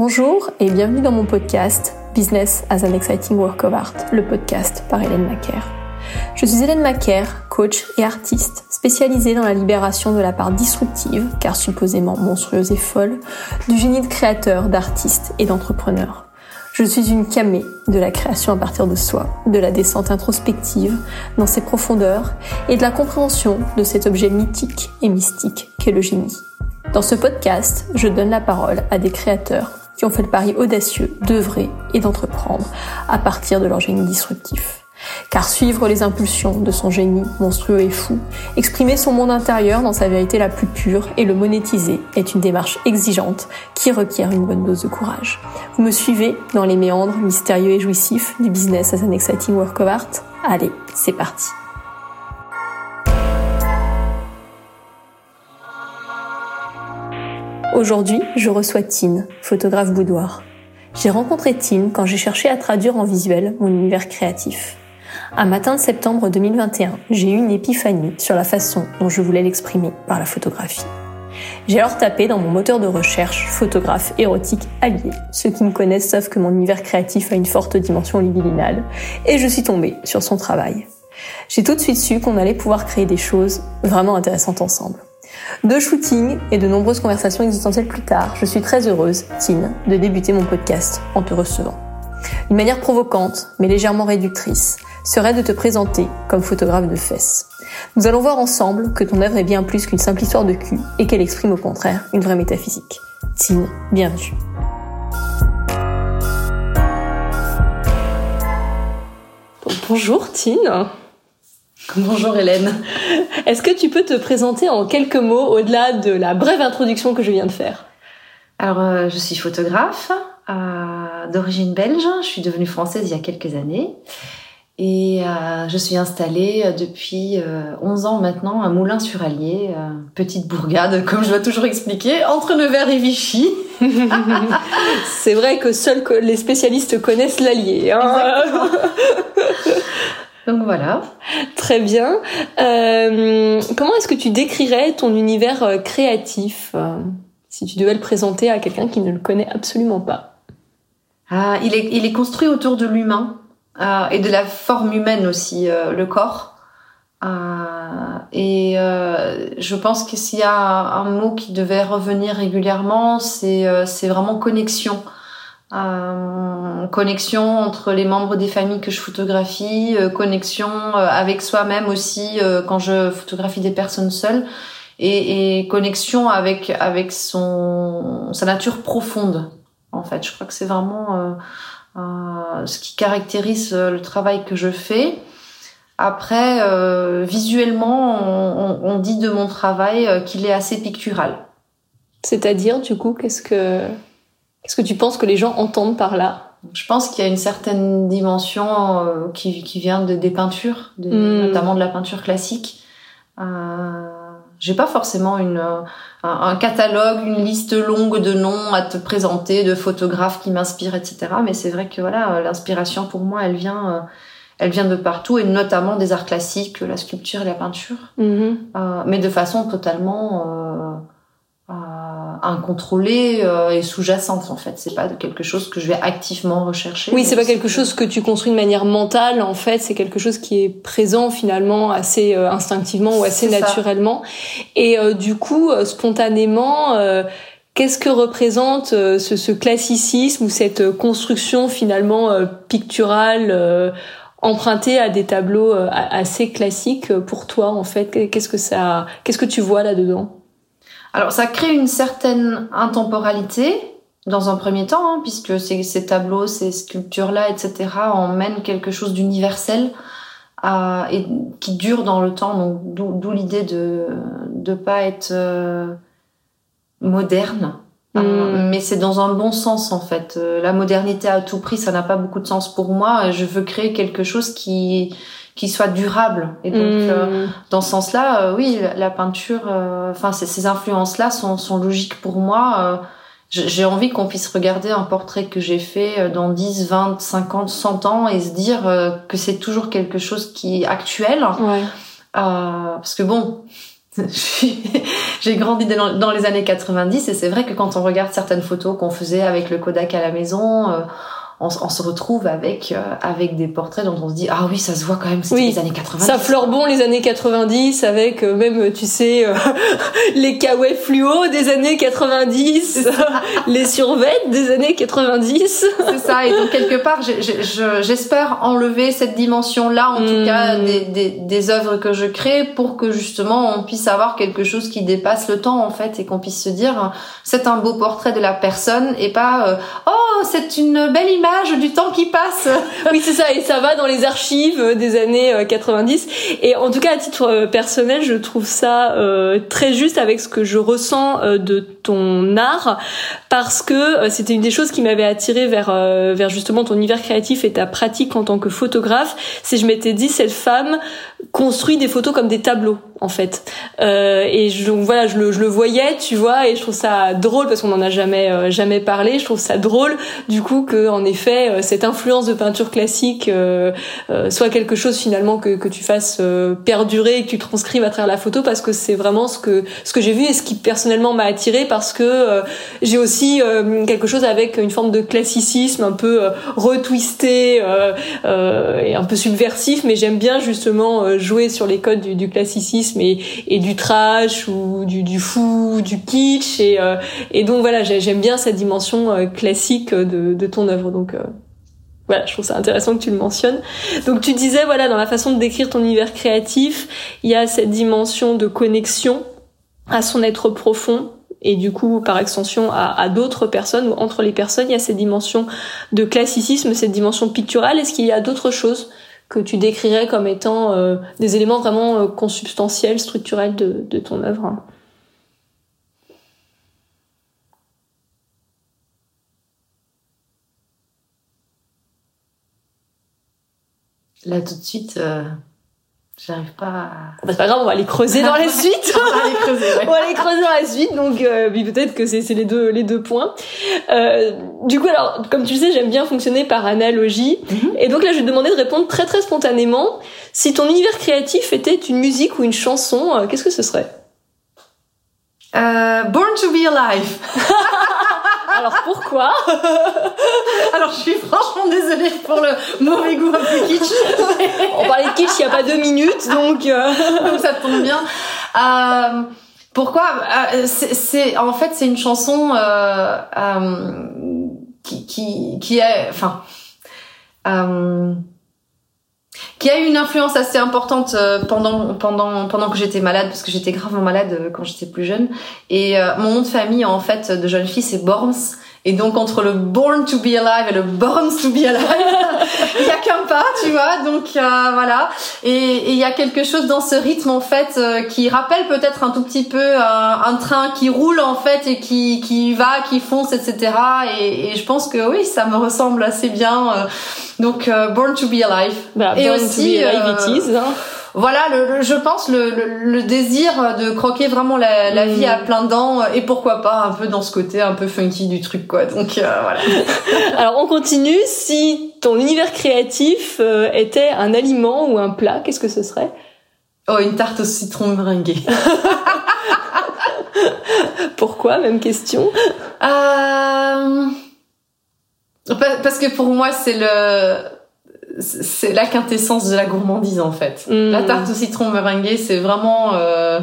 Bonjour et bienvenue dans mon podcast Business as an Exciting Work of Art, le podcast par Hélène Macaire. Je suis Hélène Macaire, coach et artiste spécialisée dans la libération de la part disruptive, car supposément monstrueuse et folle, du génie de créateur, d'artiste et d'entrepreneur. Je suis une camée de la création à partir de soi, de la descente introspective dans ses profondeurs et de la compréhension de cet objet mythique et mystique qu'est le génie. Dans ce podcast, je donne la parole à des créateurs qui ont fait le pari audacieux d'œuvrer et d'entreprendre à partir de leur génie disruptif. Car suivre les impulsions de son génie monstrueux et fou, exprimer son monde intérieur dans sa vérité la plus pure et le monétiser est une démarche exigeante qui requiert une bonne dose de courage. Vous me suivez dans les méandres mystérieux et jouissifs du business as an exciting work of art? Allez, c'est parti. Aujourd'hui, je reçois Tine, photographe boudoir. J'ai rencontré Tine quand j'ai cherché à traduire en visuel mon univers créatif. Un matin de septembre 2021, j'ai eu une épiphanie sur la façon dont je voulais l'exprimer par la photographie. J'ai alors tapé dans mon moteur de recherche photographe érotique allié. Ceux qui me connaissent savent que mon univers créatif a une forte dimension libidinale, et je suis tombée sur son travail. J'ai tout de suite su qu'on allait pouvoir créer des choses vraiment intéressantes ensemble. Deux shootings et de nombreuses conversations existentielles plus tard, je suis très heureuse, Tine, de débuter mon podcast en te recevant. Une manière provocante, mais légèrement réductrice, serait de te présenter comme photographe de fesses. Nous allons voir ensemble que ton œuvre est bien plus qu'une simple histoire de cul et qu'elle exprime au contraire une vraie métaphysique. Tine, bienvenue. bonjour Tine. Bonjour Hélène. Est-ce que tu peux te présenter en quelques mots au-delà de la brève introduction que je viens de faire? Alors, euh, je suis photographe euh, d'origine belge. Je suis devenue française il y a quelques années. Et euh, je suis installée depuis 11 ans maintenant à Moulins-sur-Allier, petite bourgade, comme je dois toujours expliquer, entre Nevers et Vichy. C'est vrai que seuls les spécialistes connaissent l'Allier. Hein Donc voilà. Très bien. Euh, comment est-ce que tu décrirais ton univers euh, créatif euh, si tu devais le présenter à quelqu'un qui ne le connaît absolument pas? Ah, il, est, il est construit autour de l'humain et de la forme humaine aussi, le corps. et je pense que s'il y a un, mot qui devait revenir régulièrement, c'est vraiment connexion. Euh, connexion entre les membres des familles que je photographie, euh, connexion euh, avec soi-même aussi quand je photographie des personnes seules et, et, connexion avec avec son sa nature profonde en fait. Je crois que c'est vraiment ce qui caractérise le travail que je fais. Après, visuellement, on, on, dit de mon travail qu'il est assez pictural. C'est-à-dire, du coup, qu'est-ce que Qu'est-ce que tu penses que les gens entendent par là? Je pense qu'il y a une certaine dimension euh, qui, qui, vient de, des peintures, de, hmm. notamment de la peinture classique. Euh, j'ai pas forcément une, un, catalogue, une liste longue de noms à te présenter, de photographes qui m'inspirent, etc. Mais c'est vrai que voilà, l'inspiration pour moi, elle vient, euh, elle vient de partout et notamment des arts classiques, la sculpture et la peinture, mm-hmm. euh, mais de façon totalement euh, incontrôlée euh, et sous-jacente en fait. C'est pas quelque chose que je vais activement rechercher. Oui, c'est pas quelque chose que tu construis de manière mentale. En fait, c'est quelque chose qui est présent finalement assez euh, instinctivement ou assez naturellement. Et euh, du coup, spontanément. Qu'est-ce que représente ce, ce, classicisme ou cette construction finalement picturale empruntée à des tableaux assez classiques pour toi en fait? Qu'est-ce que ça, qu'est-ce que tu vois là-dedans? Alors ça crée une certaine intemporalité dans un premier temps, hein, puisque ces, ces, tableaux, ces sculptures-là, etc., emmènent quelque chose d'universel euh, et qui dure dans le temps. Donc d'où l'idée de ne pas être euh, moderne. Euh, mais c'est dans un bon sens en fait. Euh, la modernité à tout prix, ça n'a pas beaucoup de sens pour moi. Je veux créer quelque chose qui qui soit durable. Et donc, euh, hmm. dans ce sens-là, euh, oui, la, peinture, euh, enfin, ces influences-là sont, sont logiques pour moi. j'ai envie qu'on puisse regarder un portrait que j'ai fait dans 10, 20, 50, 100 ans et se dire que c'est toujours quelque chose qui est actuel. Ouais. parce que bon, j'ai grandi dans les années 90 et c'est vrai que quand on regarde certaines photos qu'on faisait avec le Kodak à la maison, euh, on, se retrouve avec euh, avec des portraits dont on se dit ah oui ça se voit quand même c'était les années 90 ça fleure bon les années 90 avec euh, même tu sais euh, les kawaii fluo des années 90 les survêtes des années 90 c'est ça et donc quelque part j'espère enlever cette dimension là en tout cas hmm. des, des, des œuvres que je crée pour que justement on puisse avoir quelque chose qui dépasse le temps en fait et qu'on puisse se dire c'est un beau portrait de la personne et pas oh c'est une belle image du temps qui passe. oui, c'est ça, et ça va dans les archives des années 90. Euh, et en tout cas, à titre euh, personnel, je trouve ça euh, très juste avec ce que je ressens de ton art, parce que c'était une des choses qui m'avait attiré vers vers justement ton univers créatif et ta pratique en tant que photographe. C'est je m'étais dit cette femme construit des photos comme des tableaux en fait. Euh, et je, voilà, je le, je le voyais, tu vois, et je trouve ça drôle parce qu'on en a jamais euh, jamais parlé. Je trouve ça drôle du coup que en effet euh, cette influence de peinture classique euh, soit quelque chose finalement que, que tu fasses perdurer et que tu transcrives à travers la photo parce que c'est vraiment ce que ce que j'ai vu et ce qui personnellement m'a attiré parce que j'ai aussi quelque chose avec une forme de classicisme un peu retwisté et un peu subversif, mais j'aime bien justement jouer sur les codes du, classicisme et, du trash ou du, fou, du kitsch et, euh, donc voilà, j'aime bien cette dimension euh, classique de, ton œuvre. Donc euh, voilà, je trouve ça intéressant que tu le mentionnes. Donc tu disais voilà dans la façon de décrire ton univers créatif, il y a cette dimension de connexion à son être profond et du coup par extension à, à d'autres personnes ou entre les personnes, il y a cette dimension de classicisme, cette dimension picturale. Est-ce qu'il y a d'autres choses que tu décrirais comme étant euh, des éléments vraiment euh, consubstantiels, structurels de, ton œuvre. Là tout de suite, euh, J'arrive pas à... Bah, c'est pas grave, on va aller creuser dans la suite. on va aller creuser, on va aller creuser dans la suite. Donc, euh, peut-être que c'est les deux, les deux points. Euh, du coup, alors, comme tu le sais, j'aime bien fonctionner par analogie. Mhm. Et donc là, je vais te demander de répondre très très spontanément. Si ton univers créatif était une musique ou une chanson, euh, qu'est-ce que ce serait? Euh, Born to be Alive. Alors pourquoi Alors je suis franchement désolée pour le mauvais goût un peu kitsch. On parlait de kitsch il n'y a pas deux minutes, donc, euh... donc ça tombe bien. Euh, pourquoi euh, C'est en fait c'est une chanson euh, euh, qui, qui, qui est enfin qui a eu une influence assez importante pendant pendant pendant que j'étais malade parce que j'étais gravement malade quand j'étais plus jeune. Et mon nom de famille en fait de jeune fille c'est Borms et donc entre le born to be alive et le born to be alive, il y a qu'un pas, tu vois. Donc euh, voilà. Et il y a quelque chose dans ce rythme en fait euh, qui rappelle peut-être un tout petit peu euh, un train qui roule en fait et qui qui va, qui fonce, etc. Et, et je pense que oui, ça me ressemble assez bien. donc born to be alive. Bah, et born aussi, to be alive it is. Hein voilà, le, je pense le, le, désir de croquer vraiment la, la vie à mm. plein dents et pourquoi pas un peu dans ce côté un peu funky du truc quoi. Donc euh, voilà. Alors on continue. Si ton univers créatif euh, était un aliment ou un plat, qu'est-ce que ce serait? Oh, une tarte au citron meringuée. Pourquoi? Même question. Euh... Parce que pour moi c'est le c'est la quintessence de la gourmandise en fait. Mm. La tarte au citron meringuée, c'est vraiment euh,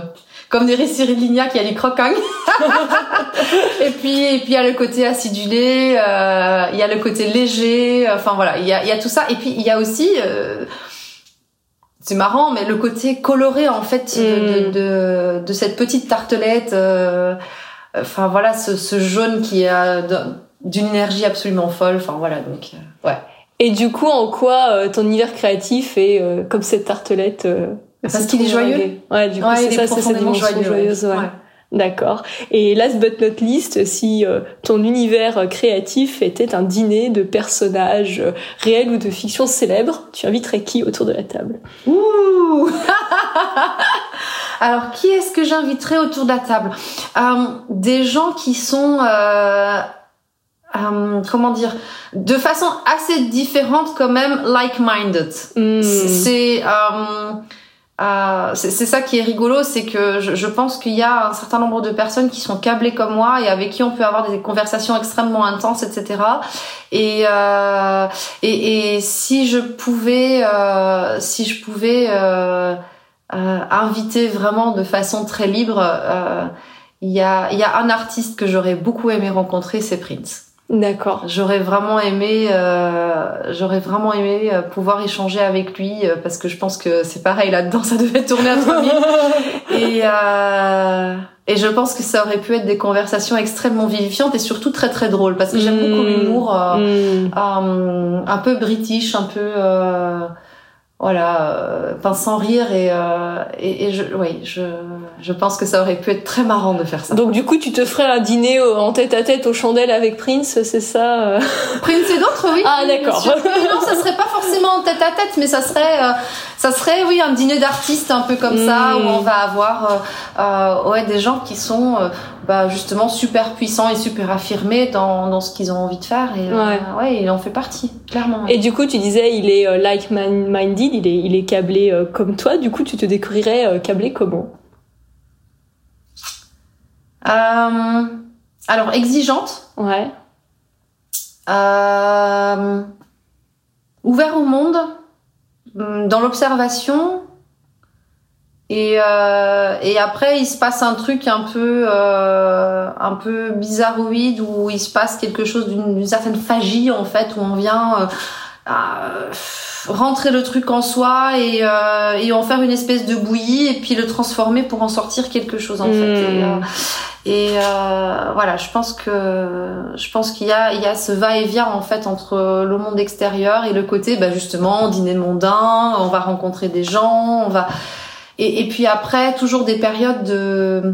comme des Cyril Lignac, il y a les croquants. et puis et puis il y a le côté acidulé, euh, il y a le côté léger. Enfin voilà, il y a, y a tout ça. Et puis il y a aussi euh, c'est marrant, mais le côté coloré en fait de, mm. de, de, cette petite tartelette. Euh, enfin voilà, ce, ce jaune qui a d'une énergie absolument folle. Enfin voilà, donc euh, ouais. Et du coup, en quoi euh, ton univers créatif est euh, comme cette tartelette euh, Parce qu'il est joyeux. Ouais, du coup, c'est ça, c'est cette dimension joyeux, joyeuse. Ouais. D'accord. Et last but not least, si ton univers créatif était un dîner de personnages réels ou de fiction célèbres, tu inviterais qui autour de la table? Ouh Alors, qui est-ce que j'inviterais autour de la table? Des gens qui sont euh, comment dire, de façon assez différente quand même, like-minded. Hmm. C'est, euh, euh, c'est ça qui est rigolo, c'est que je, je pense qu'il y a un certain nombre de personnes qui sont câblées comme moi et avec qui on peut avoir des conversations extrêmement intenses, etc. Et, euh, et, et, si je pouvais, euh, si je pouvais inviter vraiment de façon très libre, il y, a, il y a un artiste que j'aurais beaucoup aimé rencontrer, c'est Prince. D'accord. J'aurais vraiment aimé, euh, j'aurais vraiment aimé euh, pouvoir échanger avec lui euh, parce que je pense que c'est pareil là-dedans, ça devait tourner à 3000 et euh, et je pense que ça aurait pu être des conversations extrêmement vivifiantes et surtout très très drôles parce que j'aime beaucoup mmh. l'humour euh, mmh. un peu british, un peu voilà, euh, sans rire et, euh, et, et, je, oui, je, je pense que ça aurait pu être très marrant de faire ça. Donc du coup, tu te ferais un dîner en tête à tête aux chandelles avec Prince, c'est ça euh Prince et d'autres, oui. Ah d'accord. non, ça serait pas forcément en tête à tête, mais ça serait, euh, ça serait, oui, un dîner d'artistes un peu comme ça où on va avoir, euh, ouais, des gens qui sont bah, justement super puissants et super affirmés dans, dans ce qu'ils ont envie de faire et ouais. ouais, il en fait partie, clairement. Et du coup, tu disais, il est like-minded il est, il est câblé euh, comme toi. Du coup, tu te découvrirais euh, câblé comment? Euh, Alors, exigeante. Ouais. ouvert au monde, mm, dans l'observation. Et, et après, il se passe un truc un peu, un peu bizarroïde où il se passe quelque chose d'une certaine phagie en fait, où on vient rentrer le truc en soi et, euh, et en faire une espèce de bouillie et puis le transformer pour en sortir quelque chose en fait. Et, hmm. euh, et euh, voilà, je pense que je pense qu'il y a il y a ce va-et-vient en fait entre le monde extérieur et le côté bah justement dîner mondain, on va rencontrer des gens, on va et, et puis après toujours des périodes de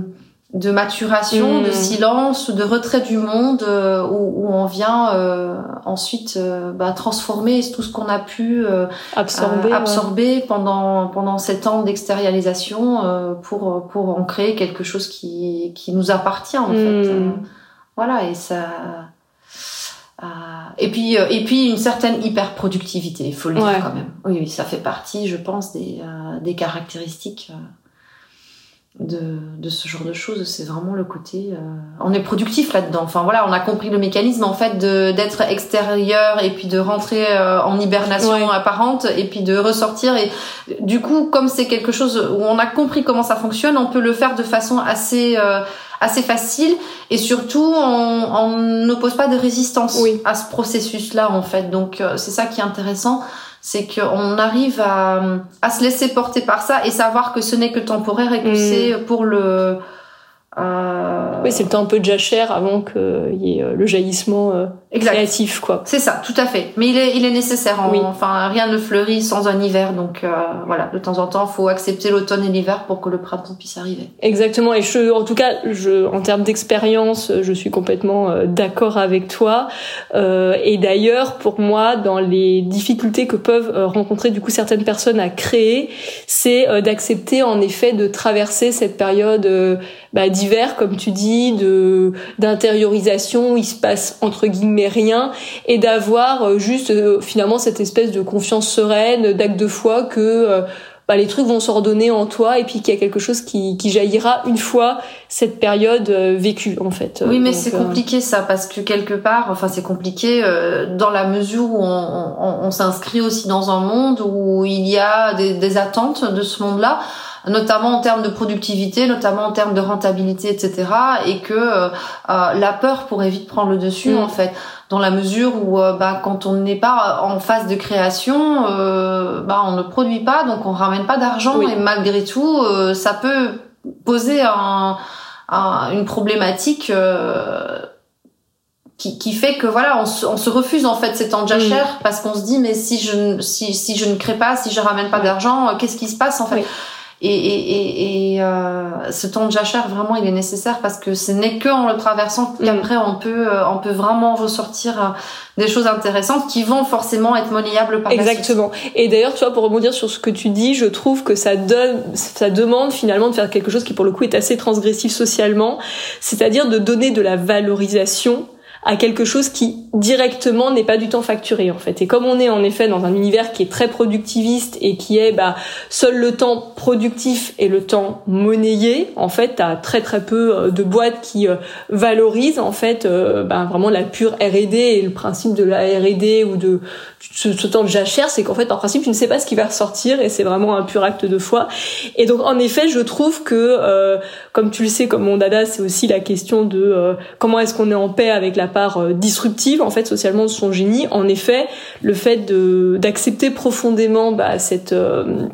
de maturation, de hmm. silence, de retrait du monde, euh, où, où, on vient euh, ensuite euh, bah, transformer tout ce qu'on a pu absorber, absorber pendant pendant sept ans d'extérialisation pour pour en créer quelque chose qui qui nous appartient en fait. Hmm. voilà et ça. et puis et puis une certaine hyper productivité, il faut le dire quand même. Oui, oui, ça fait partie, je pense, des des caractéristiques de, de, ce genre de choses. C'est vraiment le côté. Euh, on est productif là-dedans. Enfin voilà, on a compris le mécanisme en fait d'être extérieur et puis de rentrer euh, en hibernation apparente et puis de ressortir. Et du coup, comme c'est quelque chose où on a compris comment ça fonctionne, on peut le faire de façon assez euh, assez facile et surtout on, on n'oppose pas de résistance à ce processus-là en fait. Donc c'est ça qui est intéressant c'est qu'on arrive à, à se laisser porter par ça et savoir que ce n'est que temporaire et que mm. c'est pour le euh... Oui, c'est le temps un peu de jachère avant qu'il y ait euh, le jaillissement euh, créatif, quoi. C'est ça, tout à fait. Mais il est, il est nécessaire. oui. Enfin, rien ne fleurit sans un hiver, donc euh, voilà. De temps en temps, faut accepter l'automne et l'hiver pour que le printemps puisse arriver. Exactement. Et je, en tout cas, je, en termes d'expérience, je suis complètement d'accord avec toi. et d'ailleurs, pour moi, dans les difficultés que peuvent rencontrer du coup certaines personnes à créer, c'est d'accepter en effet de traverser cette période bah, d'hiver, comme tu dis, de d'intériorisation, il se passe entre guillemets rien, et d'avoir euh, juste euh, finalement cette espèce de confiance sereine, d'acte de foi que euh, bah, les trucs vont s'ordonner en toi et puis qu'il y a quelque chose qui, qui jaillira une fois cette période vécue en fait. Oui, mais c'est compliqué ça parce que quelque part, enfin c'est compliqué dans la mesure où on, on, on s'inscrit aussi dans un monde où il y a des, des attentes de ce monde-là notamment en termes de productivité, notamment en termes de rentabilité, etc. Et que euh, euh, la peur pourrait vite prendre le dessus, mm. en fait, dans la mesure où euh, bah, quand on n'est pas en phase de création, bah, on ne produit pas, donc on ramène pas d'argent, et malgré tout, ça peut poser un, une problématique. Qui, qui, fait que voilà on se, on se, refuse en fait ces temps de jachère mm. parce qu'on se dit mais si je si, si je ne crée pas si je ramène pas d'argent qu'est-ce qui se passe en fait? Et, et, et euh, ce temps de jachère, vraiment, il est nécessaire parce que ce n'est que en le traversant mm. qu'après on peut, euh, on peut vraiment ressortir euh, des choses intéressantes qui vont forcément être monnayables par Exactement. Et d'ailleurs, tu vois, pour rebondir sur ce que tu dis, je trouve que ça donne, ça demande finalement de faire quelque chose qui pour le coup est assez transgressif socialement, c'est-à-dire de donner de la valorisation à quelque chose qui directement n'est pas du temps facturé en fait. Et comme on est en effet dans un univers qui est très productiviste et qui est bah, seul le temps productif et le temps monnayé, en fait, t'as très très peu euh, de boîtes qui euh, valorisent en fait euh, bah, vraiment la pure R&D et le principe de la R&D ou de ce, temps de jachère, c'est qu'en fait en principe tu ne sais pas ce qui va ressortir et c'est vraiment un pur acte de foi. Et donc en effet, je trouve que comme tu le sais, comme mon dada, c'est aussi la question de comment est-ce qu'on est en paix avec la part euh, disruptive en fait socialement de son génie. En effet, le fait d'accepter profondément bah, euh,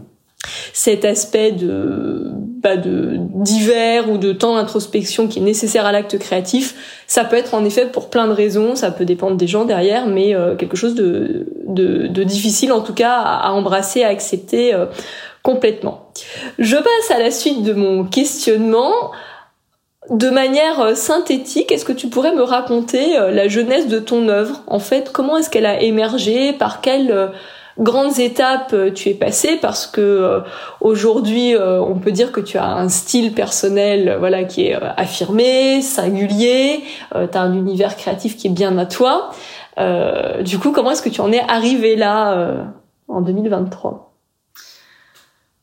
cet aspect de bah, de divers ou de temps d'introspection qui est nécessaire à l'acte créatif, ça peut être en effet pour plein de raisons, ça peut dépendre des gens derrière, mais euh, quelque chose de, difficile en tout cas à, embrasser, à accepter complètement. Je passe à la suite de mon questionnement de manière euh, synthétique, est-ce que tu pourrais me raconter euh, la jeunesse de ton œuvre? En fait, comment est-ce qu'elle a émergé? Par quelles euh, grandes étapes tu es passé? Parce que aujourd'hui, on peut dire que tu as un style personnel, voilà, qui est affirmé, singulier. tu as un univers créatif qui est bien à toi. du coup, comment est-ce que tu en es arrivé là en 2023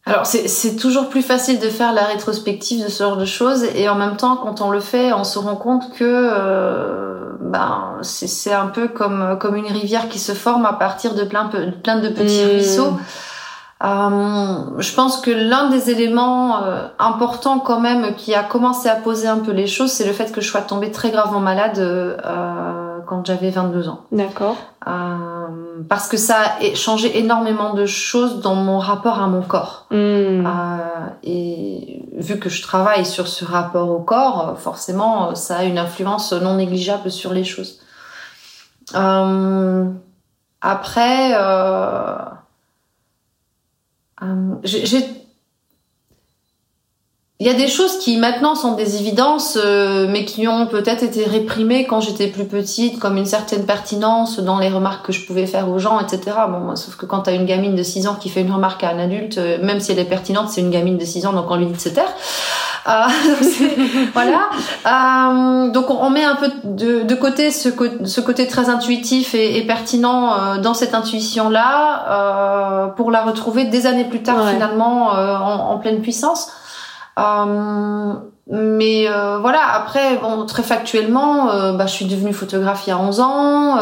alors c'est toujours plus facile de faire la rétrospective de ce genre de choses et en même temps quand on le fait on se rend compte que euh, ben c'est un peu comme comme une rivière qui se forme à partir de plein plein de petits mmh. ruisseaux. Euh, je pense que l'un des éléments euh, importants quand même qui a commencé à poser un peu les choses, c'est le fait que je sois tombée très gravement malade euh, quand j'avais 22 ans. D'accord. Euh, parce que ça a changé énormément de choses dans mon rapport à mon corps. Hmm. Euh, et vu que je travaille sur ce rapport au corps, forcément, ça a une influence non négligeable sur les choses. Euh, après, j'ai il y a des choses qui maintenant sont des évidences, euh, mais qui ont peut-être été réprimées quand j'étais plus petite, comme une certaine pertinence dans les remarques que je pouvais faire aux gens, etc. Bon, sauf que quand t'as une gamine de 6 ans qui fait une remarque à un adulte, euh, même si elle est pertinente, c'est une gamine de 6 ans, donc on lui dit de se taire. Euh, voilà. Euh, donc on met un peu de, de côté ce, ce, côté très intuitif et, et pertinent euh, dans cette intuition-là pour la retrouver des années plus tard finalement en, en pleine puissance. Euh, mais euh, voilà, après, bon, très factuellement, euh, bah, je suis devenue photographe il y a 11 ans.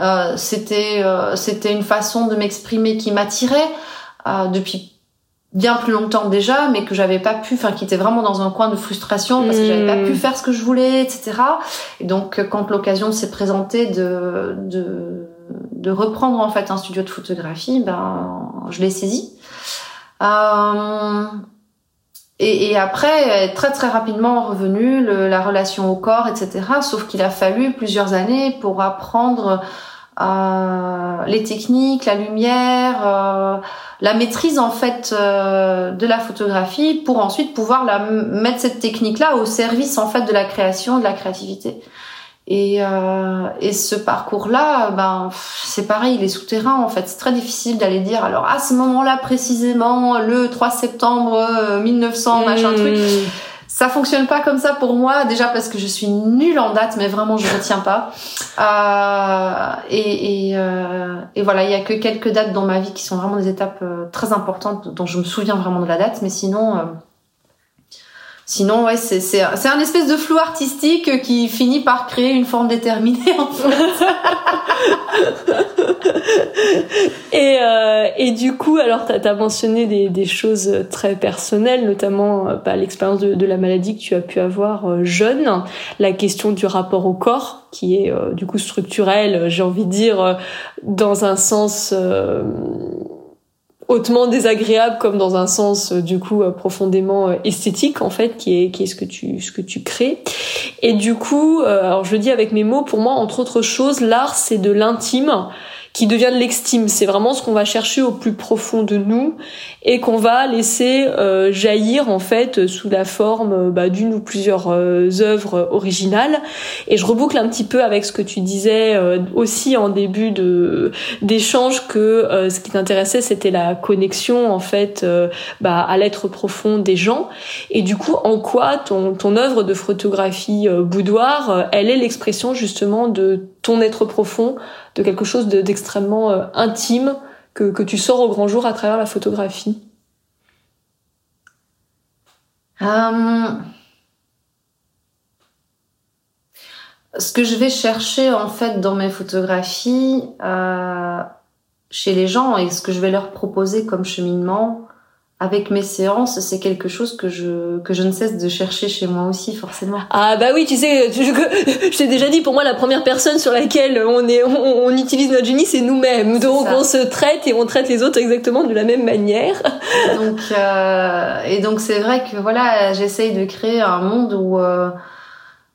Euh, c'était c'était une façon de m'exprimer qui m'attirait depuis bien plus longtemps déjà, mais que j'avais pas pu, enfin qui était vraiment dans un coin de frustration parce que j'avais pas pu hmm. faire ce que je voulais, etc. Et donc quand l'occasion s'est présentée de, de de reprendre en fait un studio de photographie, ben je l'ai saisi. Euh, et, et, après, très très rapidement revenu la relation au corps, etc. Sauf qu'il a fallu plusieurs années pour apprendre euh, les techniques, la lumière, euh, la maîtrise en fait euh, de la photographie, pour ensuite pouvoir la mettre cette technique-là au service en fait de la création, de la créativité. Et, euh, et ce parcours-là, ben c'est pareil, il est souterrain en fait. C'est très difficile d'aller dire alors à ce moment-là précisément, le 3 septembre 1900, machin truc. Hmm. Ça fonctionne pas comme ça pour moi, déjà parce que je suis nulle en date, mais vraiment je retiens pas. Euh, et, et, euh, et, voilà, il y a que quelques dates dans ma vie qui sont vraiment des étapes euh, très importantes dont je me souviens vraiment de la date, mais sinon euh, Sinon, ouais, c'est c'est c'est un espèce de flou artistique qui finit par créer une forme déterminée en fait. et euh, et du coup, alors t'as as mentionné des des choses très personnelles, notamment euh, bah, l'expérience de, de la maladie que tu as pu avoir euh, jeune, la question du rapport au corps qui est euh, du coup structurel, j'ai envie de dire dans un sens hautement désagréable comme dans un sens euh, du coup euh, profondément euh, esthétique en fait qui est qui est ce que tu ce que tu crées. Et du coup alors je le dis avec mes mots pour moi entre autres choses l'art c'est de l'intime qui devient de l'estime. C'est vraiment ce qu'on va chercher au plus profond de nous et qu'on va laisser euh, jaillir en fait sous la forme bah, d'une ou plusieurs euh, œuvres originales. Et je reboucle un petit peu avec ce que tu disais euh, aussi en début de d'échange que ce qui t'intéressait c'était la connexion en fait bah, à l'être profond des gens. Et du coup, en quoi ton ton œuvre de photographie boudoir, elle est l'expression justement de ton être profond, de quelque chose d'extrêmement intime que, que tu sors au grand jour à travers la photographie. Euh, Ce que je vais chercher en fait dans mes photographies euh, chez les gens et ce que je vais leur proposer comme cheminement, avec mes séances, c'est quelque chose que je que je ne cesse de chercher chez moi aussi forcément. Ah bah oui, tu sais, je, je t'ai déjà dit, pour moi la première personne sur laquelle on est on, on utilise notre génie, c'est nous-mêmes. Donc on se traite et on traite les autres exactement de la même manière. Donc euh, et donc c'est vrai que voilà, j'essaye de créer un monde où euh,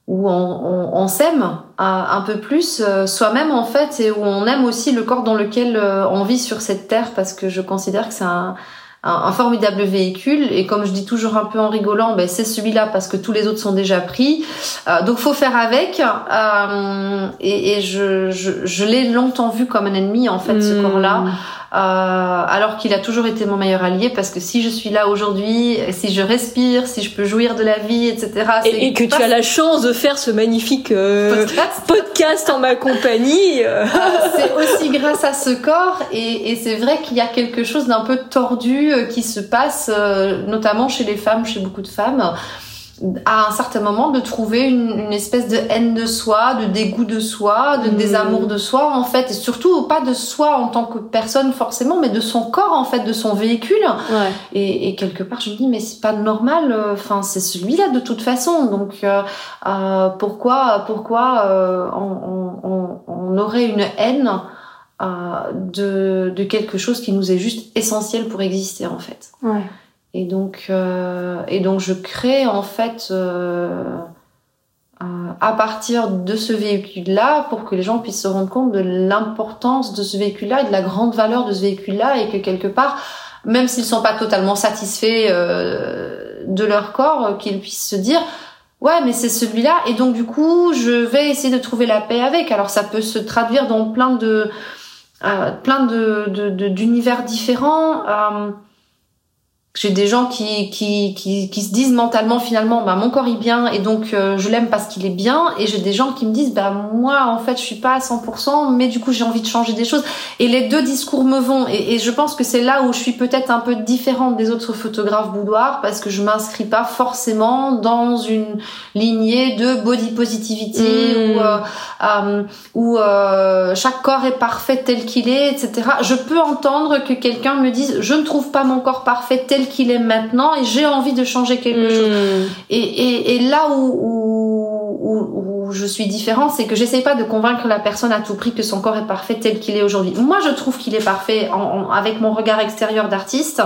où on, on, on s'aime un, un, peu plus euh, soi-même en fait et où on aime aussi le corps dans lequel euh, on vit sur cette terre parce que je considère que c'est un un, formidable véhicule et comme je dis toujours un peu en rigolant, ben c'est celui-là parce que tous les autres sont déjà pris. Euh, donc faut faire avec. Euh, et, et je, je, je l'ai longtemps vu comme un ennemi en fait ce hmm. corps-là. Euh, alors qu'il a toujours été mon meilleur allié parce que si je suis là aujourd'hui, si je respire, si je peux jouir de la vie, etc. Et, et que tu as la chance de faire ce magnifique euh, podcast. en ma compagnie. Euh. Ah, c'est aussi grâce à ce corps et, et c'est vrai qu'il y a quelque chose d'un peu tordu qui se passe, notamment chez les femmes, chez beaucoup de femmes à un certain moment de trouver une, une, espèce de haine de soi, de dégoût de soi, de mmh. désamour de soi en fait, et surtout pas de soi en tant que personne forcément, mais de son corps en fait, de son véhicule. Ouais. Et, et, quelque part je me dis mais c'est pas normal, euh, enfin c'est celui-là de toute façon, donc euh, euh, pourquoi pourquoi euh, on, on, on, aurait une haine euh, de, de quelque chose qui nous est juste essentiel pour exister en fait? Ouais. Et donc, euh, et donc je crée en fait euh, euh, à partir de ce véhicule-là pour que les gens puissent se rendre compte de l'importance de ce véhicule-là et de la grande valeur de ce véhicule-là et que quelque part, même s'ils sont pas totalement satisfaits euh, de leur corps, qu'ils puissent se dire ouais mais c'est celui-là et donc du coup je vais essayer de trouver la paix avec. Alors ça peut se traduire dans plein de euh, plein de d'univers différents. Euh, j'ai des gens qui, qui, qui, qui, se disent mentalement finalement bah mon corps est bien et donc euh, je l'aime parce qu'il est bien. Et j'ai des gens qui me disent bah moi en fait je suis pas à 100% mais du coup j'ai envie de changer des choses. Et les deux discours me vont. Et, et je pense que c'est là où je suis peut-être un peu différente des autres photographes boudoirs parce que je m'inscris pas forcément dans une lignée de body positivity mmh. où, euh, où euh, chaque corps est parfait tel qu'il est etc je peux entendre que quelqu'un me dise je ne trouve pas mon corps parfait tel qu'il est maintenant et j'ai envie de changer quelque chose. Hmm. Et, et, et, là où, où, où, je suis différente, c'est que j'essaye pas de convaincre la personne à tout prix que son corps est parfait tel qu'il est aujourd'hui. Moi, je trouve qu'il est parfait en, avec mon regard extérieur d'artiste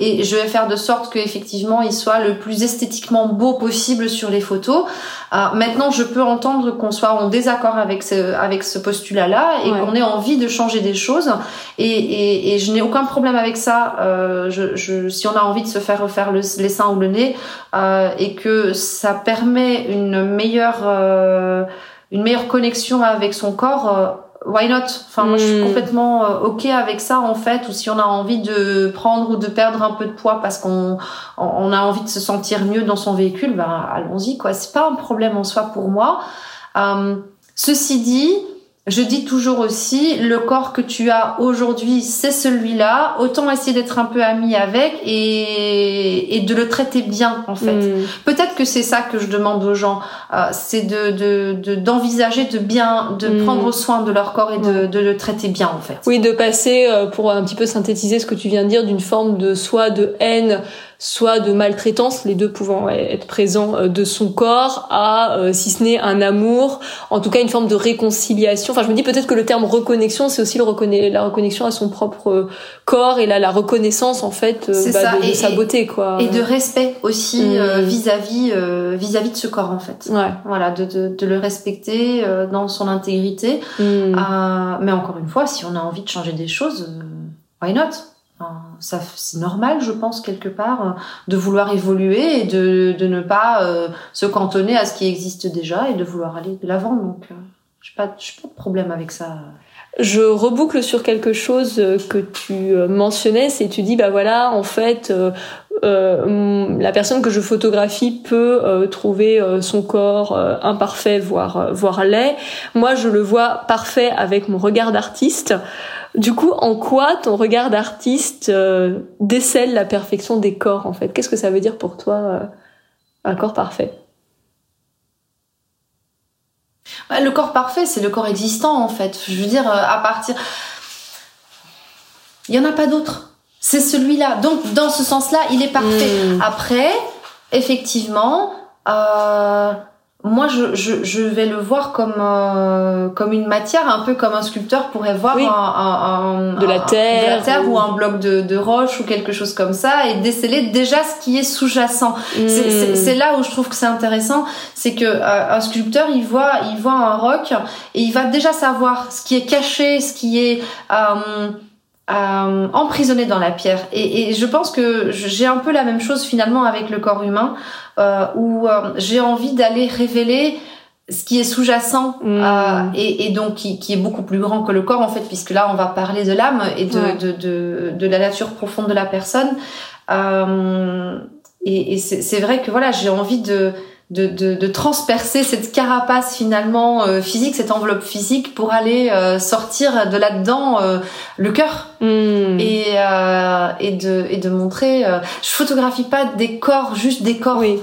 et je vais faire de sorte qu'effectivement il soit le plus esthétiquement beau possible sur les photos. Euh, maintenant, je peux entendre qu'on soit en désaccord avec ce, avec ce postulat-là et qu'on ait envie de changer des choses. Et, et, et je n'ai aucun problème avec ça. Euh, je, je, si on a envie de se faire refaire le, les seins ou le nez euh, et que ça permet une meilleure, une meilleure connexion avec son corps euh, why not? Enfin, moi, je suis hmm. complètement euh, ok avec ça en fait. Ou si on a envie de prendre ou de perdre un peu de poids parce qu'on on a envie de se sentir mieux dans son véhicule, ben allons-y quoi. C'est pas un problème en soi pour moi. Euh, ceci dit, je dis toujours aussi, le corps que tu as aujourd'hui, c'est celui-là. Autant essayer d'être un peu ami avec et, et de le traiter bien, en fait. Mm. Peut-être que c'est ça que je demande aux gens, euh, c'est de d'envisager de, de, bien, de mm. prendre soin de leur corps et de, de, le traiter bien, en fait. Oui, de passer, euh, pour un petit peu synthétiser ce que tu viens de dire, d'une forme de soit de haine soit de maltraitance, les deux pouvant être présents euh, de son corps, à euh, si ce n'est un amour, en tout cas une forme de réconciliation. Enfin, je me dis peut-être que le terme reconnexion, c'est aussi le la reconnexion à son propre corps et là la reconnaissance en fait bah, de, sa beauté quoi. Et de respect aussi mm. vis-à-vis vis-à-vis de ce corps en fait. Ouais. Voilà, de, de, de le respecter dans son intégrité. Mm. mais encore une fois, si on a envie de changer des choses, why not? Ça, c'est normal, je pense, quelque part, euh, de vouloir évoluer et de, de ne pas euh, se cantonner à ce qui existe déjà et de vouloir aller de l'avant. Donc, euh, je pas, pas de problème avec ça. Je reboucle sur quelque chose que tu mentionnais, c'est tu dis bah voilà en fait euh, la personne que je photographie peut trouver son corps imparfait voire voire laid. Moi je le vois parfait avec mon regard d'artiste. Du coup, en quoi ton regard d'artiste euh, décèle la perfection des corps en fait? Qu'est-ce que ça veut dire pour toi euh, un corps parfait? Le corps parfait, c'est le corps existant en fait. Je veux dire, euh, à partir, il y en a pas d'autre. C'est celui-là. Donc, dans ce sens-là, il est parfait. Hmm. Après, effectivement. Euh, moi, je, je, je, vais le voir comme euh, comme une matière, un peu comme un sculpteur pourrait voir un, un, de, la terre, de la terre ou... un bloc de, de, roche ou quelque chose comme ça, et déceler déjà ce qui est sous-jacent. Hmm. C'est là où je trouve que c'est intéressant, c'est que euh, un sculpteur, il voit il voit un roc et il va déjà savoir ce qui est caché, ce qui est euh, euh, emprisonné dans la pierre. Et, et je pense que j'ai un peu la même chose finalement avec le corps humain, euh, où euh, j'ai envie d'aller révéler ce qui est sous-jacent mm. et, et, donc qui, qui, est beaucoup plus grand que le corps en fait, puisque là on va parler de l'âme et de, de, de, de, la nature profonde de la personne. Et, et c'est vrai que voilà, j'ai envie de de, de, de, transpercer cette carapace finalement euh, physique, cette enveloppe physique pour aller euh, sortir de là-dedans euh, le cœur hmm. et, et, de, et de montrer. je photographie pas des corps, juste des corps. Oui.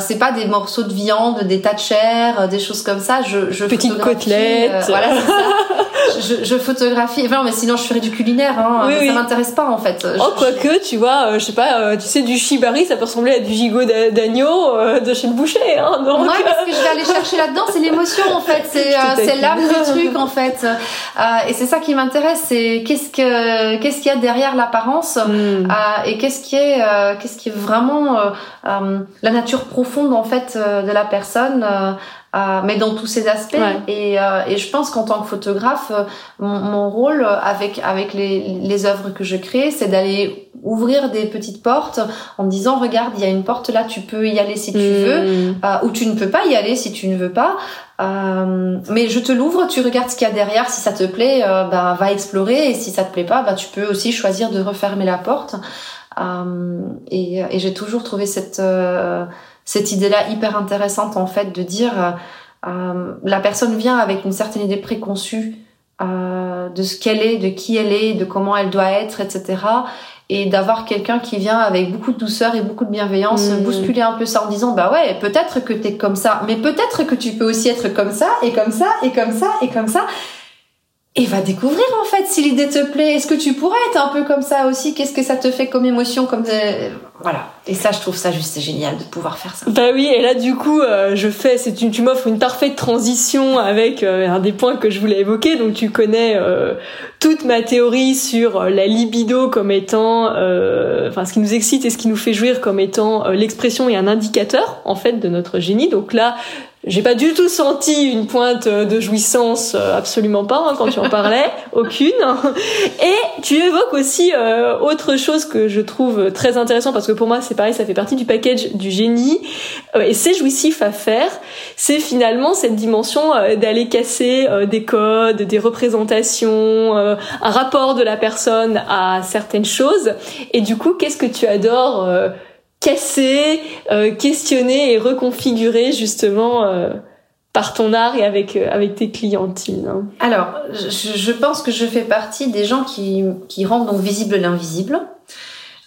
c'est pas des morceaux de viande, des tas de chair, des choses comme ça. Je, je Petite côtelette. voilà, ça. je, je, photographie. Enfin, mais sinon, je ferais du culinaire. Hein. Oui, ça m'intéresse pas, en fait. Oh, quoique, tu vois, euh, je sais pas, euh, tu sais, du shibari, ça peut ressembler à du gigot d'agneau euh, de chez le boucher. Hein, donc... Ouais, parce que je vais aller chercher là-dedans, c'est l'émotion, en fait. C'est c'est l'âme du truc, en fait. et c'est ça qui m'intéresse. C'est qu'est-ce que qu'est-ce qu'il y a derrière l'apparence hmm. et qu'est-ce qui est qu'est-ce qui est vraiment la nature profonde, en fait, de la personne. Euh, mais dans tous ces aspects. Et, euh, et, je pense qu'en tant que photographe, euh, mon, mon, rôle avec avec les, les œuvres que je crée, c'est d'aller ouvrir des petites portes en disant regarde, il y a une porte là, tu peux y aller si tu hmm. veux, ou tu ne peux pas y aller si tu ne veux pas. mais je te l'ouvre, tu regardes ce qu'il y a derrière. Si ça te plaît, ben va explorer. Et si ça te plaît pas, ben tu peux aussi choisir de refermer la porte. et, et j'ai toujours trouvé cette cette idée-là hyper intéressante en fait de dire euh, euh, la personne vient avec une certaine idée préconçue euh, de ce qu'elle est, de qui elle est, de comment elle doit être, etc. Et d'avoir quelqu'un qui vient avec beaucoup de douceur et beaucoup de bienveillance mmh. bousculer un peu ça en disant bah ouais peut-être que t'es comme ça, mais peut-être que tu peux aussi être comme ça et comme ça et comme ça et comme ça et va découvrir en fait si l'idée te plaît. Est-ce que tu pourrais être un peu comme ça aussi? Qu'est-ce que ça te fait comme émotion comme voilà. Et ça, je trouve ça juste génial de pouvoir faire ça. Bah oui. Et là, du coup, euh, je fais. C'est tu, tu m'offres une parfaite transition avec euh, un des points que je voulais évoquer. Donc, tu connais euh, toute ma théorie sur la libido comme étant, enfin, ce qui nous excite et ce qui nous fait jouir comme étant l'expression et un indicateur en fait de notre génie. Donc là, j'ai pas du tout senti une pointe de jouissance, euh, absolument pas, hein, quand tu en parlais, aucune. Et tu évoques aussi euh, autre chose que je trouve très intéressant, parce que pour moi c'est pareil, ça fait partie du package du génie, euh, et c'est jouissif à faire. C'est finalement cette dimension d'aller casser des codes, des représentations, un rapport de la personne à certaines choses. Et du coup, qu'est-ce que tu adores casser, euh, questionner et reconfigurer justement euh, par ton art et avec euh, avec tes clientines hein. Alors, je, je, pense que je fais partie des gens qui qui rendent donc visible l'invisible.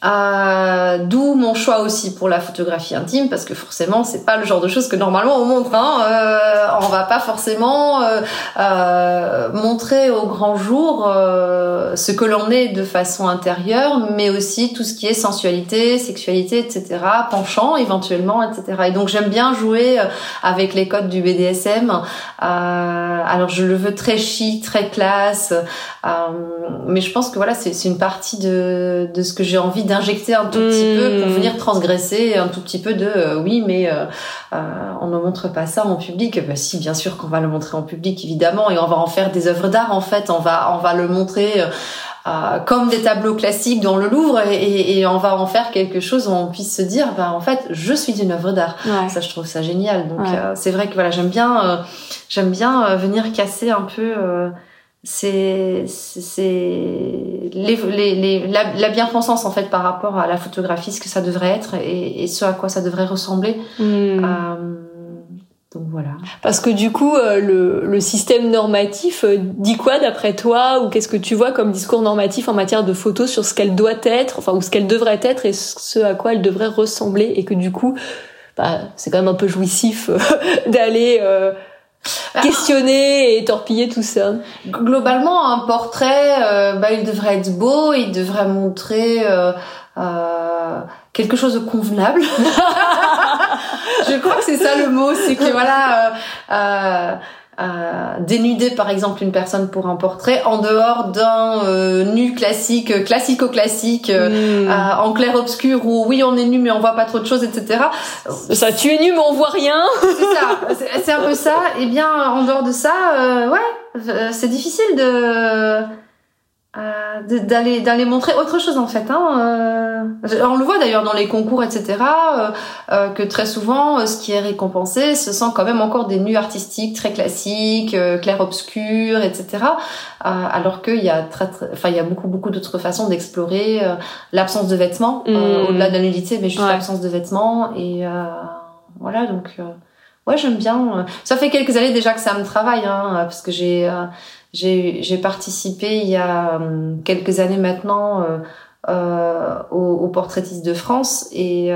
Euh, D'où mon choix aussi pour la photographie intime, parce que forcément, c'est pas le genre de choses que normalement on montre. Hein. Euh, on va pas forcément euh, euh montrer au grand jour euh, ce que l'on est de façon intérieure, mais aussi tout ce qui est sensualité, sexualité, etc., penchant éventuellement, etc. Et donc j'aime bien jouer avec les codes du BDSM. alors je le veux très chic, très classe, mais je pense que voilà, c'est une partie de, de ce que j'ai envie d'injecter un tout petit peu pour hmm. venir transgresser un tout petit peu de euh, oui mais euh, euh, on ne montre pas ça en public. Bah si bien sûr qu'on va le montrer en public évidemment et on va en faire des œuvres d'art en fait. On va on va le montrer euh, comme des tableaux classiques dans le Louvre et, et, on va en faire quelque chose où on puisse se dire bah en fait je suis une œuvre d'art. Ça je trouve ça génial. Donc c'est vrai que voilà j'aime bien j'aime bien venir casser un peu c'est c'est les, les, les, la, la bien-pensance en fait par rapport à la photographie ce que ça devrait être et, et ce à quoi ça devrait ressembler hmm. euh, donc voilà parce que du coup euh, le, le système normatif euh, dit quoi d'après toi ou qu'est-ce que tu vois comme discours normatif en matière de photos sur ce qu'elle doit être enfin ou ce qu'elle devrait être et ce à quoi elle devrait ressembler et que du coup bah, c'est quand même un peu jouissif d'aller questionner et torpiller tout ça. Globalement, un portrait, euh, bah, il devrait être beau, il devrait montrer euh, euh, quelque chose de convenable. Je crois que c'est ça le mot, c'est que voilà. Euh, euh, dénuder par exemple une personne pour un portrait en dehors d'un euh, nu classique, euh, classico-classique, hmm. en clair obscur où oui on est nu mais on voit pas trop de choses, etc. Ça, tu es nu mais on voit rien. c'est ça, c'est un peu ça. Et eh bien en dehors de ça, ouais, c'est difficile de euh, d'aller d'aller montrer autre chose en fait hein, euh, on le voit d'ailleurs dans les concours etc euh, euh, que très souvent ce qui est récompensé ce sont quand même encore des nus artistiques très classiques clair obscur etc alors qu'il y a très, enfin il y a beaucoup beaucoup d'autres façons d'explorer l'absence de vêtements mmh. au-delà de la nudité mais juste l'absence de vêtements et voilà donc ouais j'aime bien ça fait quelques années déjà que ça me travaille hein, parce que j'ai j'ai participé il y a hum, quelques années maintenant euh, euh, au, au, Portraitiste de France et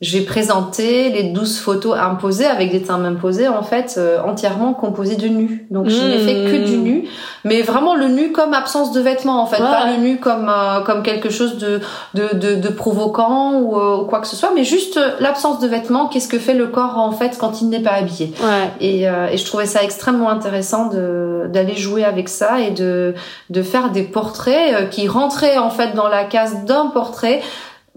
euh, j'ai présenté les 12 photos imposées avec des timbres imposés en fait euh, entièrement composées de nus. Donc je n'ai fait que du mmh. nu, mais vraiment le nu comme absence de vêtements en fait, pas le nu comme euh, comme quelque chose de de, de, de provoquant ou, ou, quoi que ce soit, mais juste l'absence de vêtements. Qu'est-ce que fait le corps en fait quand il n'est pas habillé? Ouais. et, et je trouvais ça extrêmement intéressant de d'aller jouer avec ça et de de faire des portraits qui rentraient en fait dans la case d'un portrait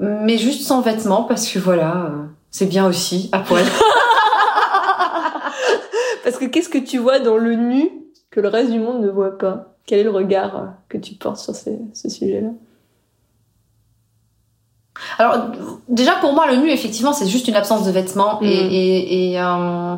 mais juste sans vêtements parce que voilà, euh, c'est bien aussi à poil. parce que qu'est-ce que tu vois dans le nu que le reste du monde ne voit pas? Quel est le regard euh, que tu portes sur ce sujet-là? Alors déjà pour moi le nu effectivement c'est juste une absence de vêtements et, mm. et, et euh,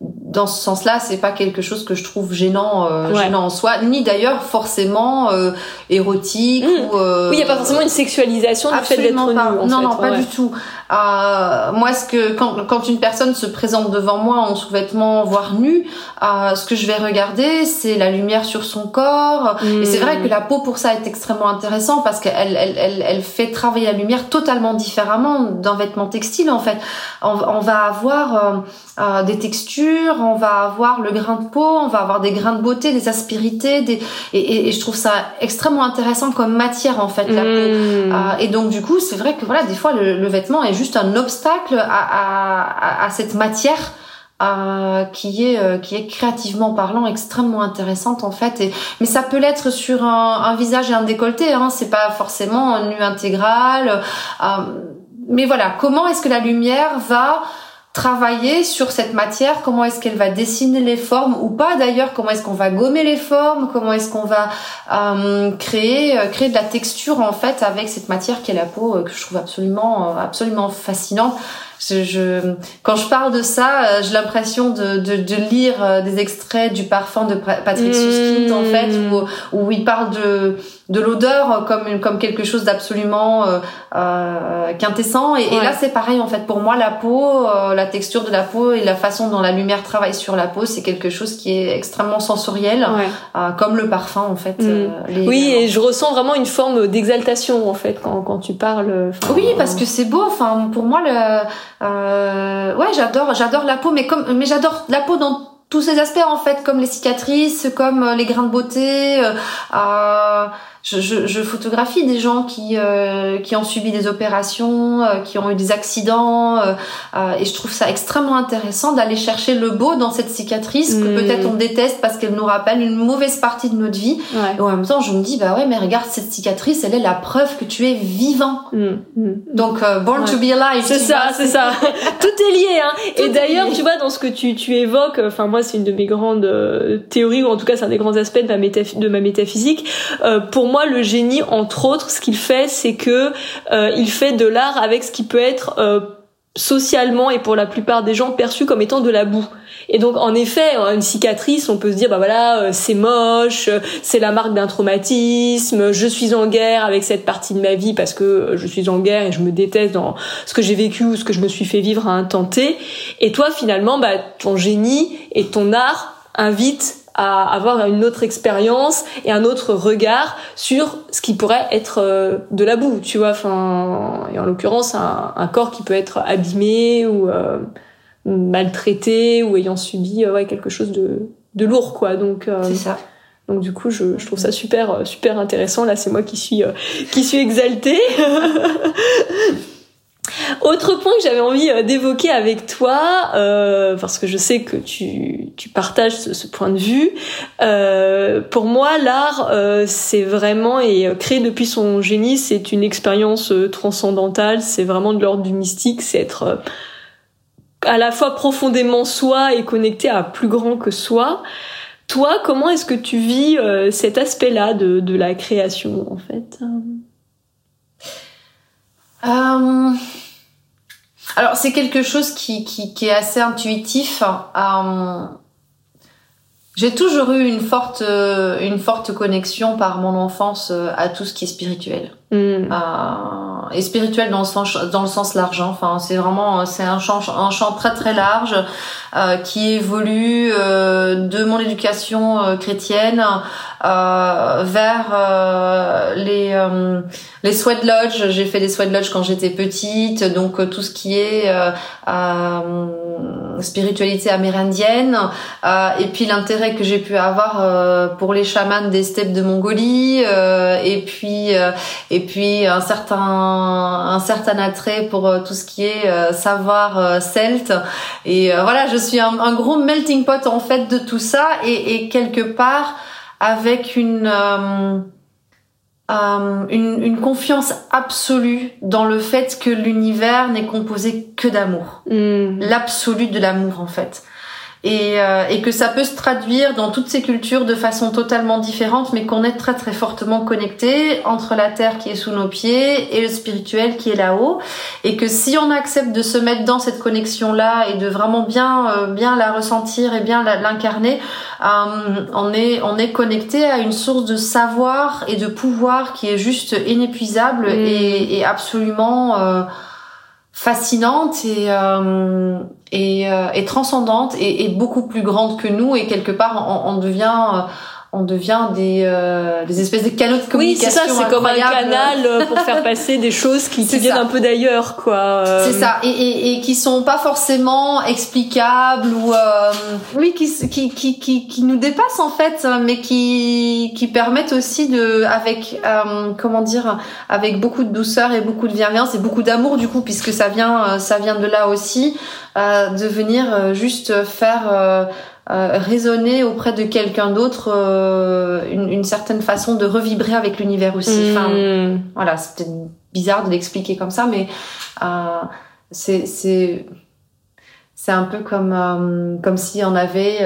dans ce sens-là, c'est pas quelque chose que je trouve gênant, euh, gênant en soi, ni d'ailleurs forcément euh, érotique mmh. ou. Euh, oui, il y a pas forcément une sexualisation du fait d'être nu. non, non, pas du tout. Euh, moi, ce que quand, quand une personne se présente devant moi en sous-vêtements, voire nu, euh, ce que je vais regarder, c'est la lumière sur son corps. Et c'est vrai que la peau pour ça est extrêmement intéressant parce qu'elle elle, elle, elle, fait travailler la lumière totalement différemment d'un vêtement textile. En fait, on, on va avoir euh, euh, des textures, on va avoir le grain de peau, on va avoir des grains de beauté, des aspérités, des et, et, je trouve ça extrêmement intéressant comme matière en fait la peau. Euh, et donc du coup, c'est vrai que voilà, des fois le, le vêtement est juste un obstacle à, cette matière euh, qui est euh, qui est créativement parlant extrêmement intéressante en fait. Mais ça peut l'être sur un, un, visage et un décolleté hein. C'est pas forcément un nu intégral euh, mais voilà. Comment est-ce que la lumière va travailler sur cette matière, comment est-ce qu'elle va dessiner les formes ou pas d'ailleurs, comment est-ce qu'on va gommer les formes, comment est-ce qu'on va euh, créer euh, créer de la texture en fait avec cette matière qui est la peau euh, que je trouve absolument absolument fascinante je, je, quand je parle de ça, euh, j'ai l'impression de, de, de, lire euh, des extraits du parfum de Patrick Suskind en fait, mmh. où, où il parle de de l'odeur comme comme quelque chose d'absolument euh, euh quintessent. Et, et là c'est pareil en fait. Pour moi la peau euh, la texture de la peau et la façon dont la lumière travaille sur la peau c'est quelque chose qui est extrêmement sensoriel euh, comme le parfum en fait mm. oui et je ressens vraiment une forme d'exaltation en fait quand quand tu parles oui parce que c'est beau enfin pour moi le ouais j'adore j'adore la peau mais comme mais j'adore la peau dans tous ces aspects en fait comme les cicatrices comme les grains de beauté euh, je, je, je, photographie des gens qui euh, qui ont subi des opérations, euh, qui ont eu des accidents, euh, euh et je trouve ça extrêmement intéressant d'aller chercher le beau dans cette cicatrice que mm. peut-être on déteste parce qu'elle nous rappelle une mauvaise partie de notre vie. Ouais. Et en même temps, je me dis bah ouais, mais regarde cette cicatrice, elle est la preuve que tu es vivant. Mm. Mm. Donc born to be alive. C'est ça, c'est ça. Tout est lié. Hein. et d'ailleurs, tu vois, dans ce que tu tu évoques, enfin moi c'est une de mes grandes théories ou en tout cas c'est un des grands aspects de ma, de ma métaphysique. pour moi, le génie, entre autres, ce qu'il fait, c'est que euh, il fait de l'art avec ce qui peut être euh, socialement et pour la plupart des gens perçu comme étant de la boue. Et donc en effet, une cicatrice, on peut se dire bah voilà, euh, c'est moche, c'est la marque d'un traumatisme, je suis en guerre avec cette partie de ma vie parce que je suis en guerre et je me déteste dans ce que j'ai vécu ou ce que je me suis fait vivre à un temps T. Et toi finalement, bah ton génie et ton art invitent à avoir une autre expérience et un autre regard sur ce qui pourrait être euh, de la boue, tu vois. Enfin, et en l'occurrence, un, un, corps qui peut être abîmé ou euh, maltraité ou ayant subi euh, ouais, quelque chose de, de lourd, quoi. Donc, c'est ça. Donc du coup, je, je, trouve ça super super intéressant. Là, c'est moi qui suis qui suis exaltée. Autre point que j'avais envie euh, d'évoquer avec toi, euh, parce que je sais que tu, tu partages ce, point de vue, euh, pour moi l'art euh, c'est vraiment, et euh, créé depuis son génie, c'est une expérience transcendantale, c'est vraiment de l'ordre du mystique, c'est être à la fois profondément soi et connecté à plus grand que soi. Toi, comment est-ce que tu vis cet aspect-là de, de la création en fait? Euh, alors c'est quelque chose qui, qui, qui, est assez intuitif. Euh, j'ai toujours eu une forte, une forte connexion par mon enfance à tout ce qui est spirituel. Mm. Euh, et spirituel dans le sens dans le sens large. Hein. Enfin, c'est vraiment c'est un champ un champ très très large euh, qui évolue euh, de mon éducation euh, chrétienne euh, vers euh, les les sweat lodge. J'ai fait des sweat lodge quand j'étais petite, donc tout ce qui est spiritualité amérindienne. Et puis l'intérêt que j'ai pu avoir pour les chamans des steppes de Mongolie. Et puis et puis un certain un certain attrait pour euh, tout ce qui est euh, savoir euh, celte. Et voilà je suis un, gros melting pot en fait de tout ça. Et, et quelque part avec une, une, une confiance absolue dans le fait que l'univers n'est composé que d'amour mm. l'absolu de l'amour en fait et, euh, et, que ça peut se traduire dans toutes ces cultures de façon totalement différente, mais qu'on est très très fortement connecté entre la terre qui est sous nos pieds et le spirituel qui est là-haut, et que si on accepte de se mettre dans cette connexion-là et de vraiment bien euh, bien la ressentir et bien l'incarner, euh, on est on est connecté à une source de savoir et de pouvoir qui est juste inépuisable mmh. et, et, absolument euh, fascinante et euh, et, euh, et, transcendante et, beaucoup plus grande que nous. Et quelque part on, on devient euh, on devient des, euh, des espèces de canaux de communication. Oui, c'est ça, c'est comme un canal euh, pour faire passer des choses qui, qui viennent un peu d'ailleurs, quoi. Euh. C'est ça, et, et, et, qui sont pas forcément explicables ou euh, oui, qui, qui, qui, qui, qui nous dépassent en fait, mais qui, qui permettent aussi de, avec comment dire, avec beaucoup de douceur et beaucoup de bienveillance et beaucoup d'amour du coup, puisque ça vient, ça vient de là aussi, de venir juste faire euh, résonner auprès de quelqu'un d'autre euh, une, une, certaine façon de revibrer avec l'univers aussi. Enfin, hmm. voilà, c'est peut-être bizarre de l'expliquer comme ça, mais euh, c'est c'est c'est un peu comme euh, comme si on avait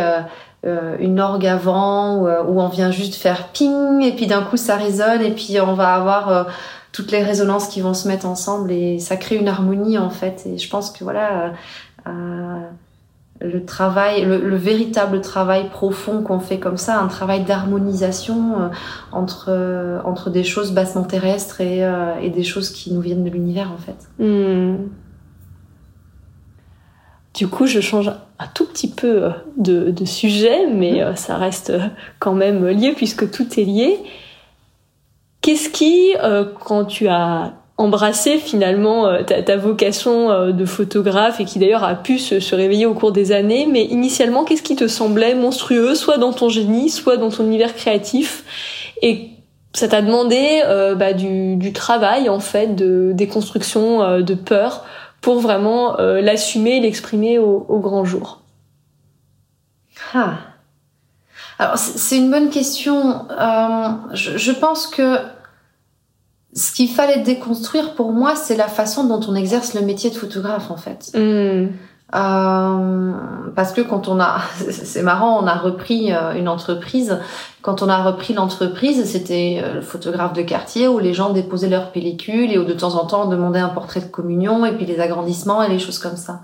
euh, une orgue avant où, où, on vient juste faire ping et puis d'un coup ça résonne et puis on va avoir toutes les résonances qui vont se mettre ensemble et ça crée une harmonie en fait. Et je pense que voilà, euh, le travail, le, véritable travail profond qu'on fait comme ça, un travail d'harmonisation euh, entre euh, entre des choses bassement terrestres et, et, des choses qui nous viennent de l'univers en fait. Hmm. Du coup, je change un tout petit peu de, sujet, mais ça reste quand même lié puisque tout est lié. Qu'est-ce qui, euh, quand tu as embrassé finalement euh, ta, vocation euh, de photographe et qui d'ailleurs a pu se, réveiller au cours des années, mais initialement, qu'est-ce qui te semblait monstrueux, soit dans ton génie, soit dans ton univers créatif? Et ça t'a demandé bah, du, travail en fait, de déconstruction de peur pour vraiment l'assumer, l'exprimer au, grand jour? Ah. Alors c'est une bonne question. je, pense que ce qu'il fallait déconstruire pour moi, c'est la façon dont on exerce le métier de photographe en fait. Hmm. Euh, parce que quand on a, c'est marrant, on a repris euh, une entreprise. Quand on a repris l'entreprise, c'était euh, le photographe de quartier où les gens déposaient leurs pellicules et où de temps en temps on demandait un portrait de communion et puis les agrandissements et les choses comme ça.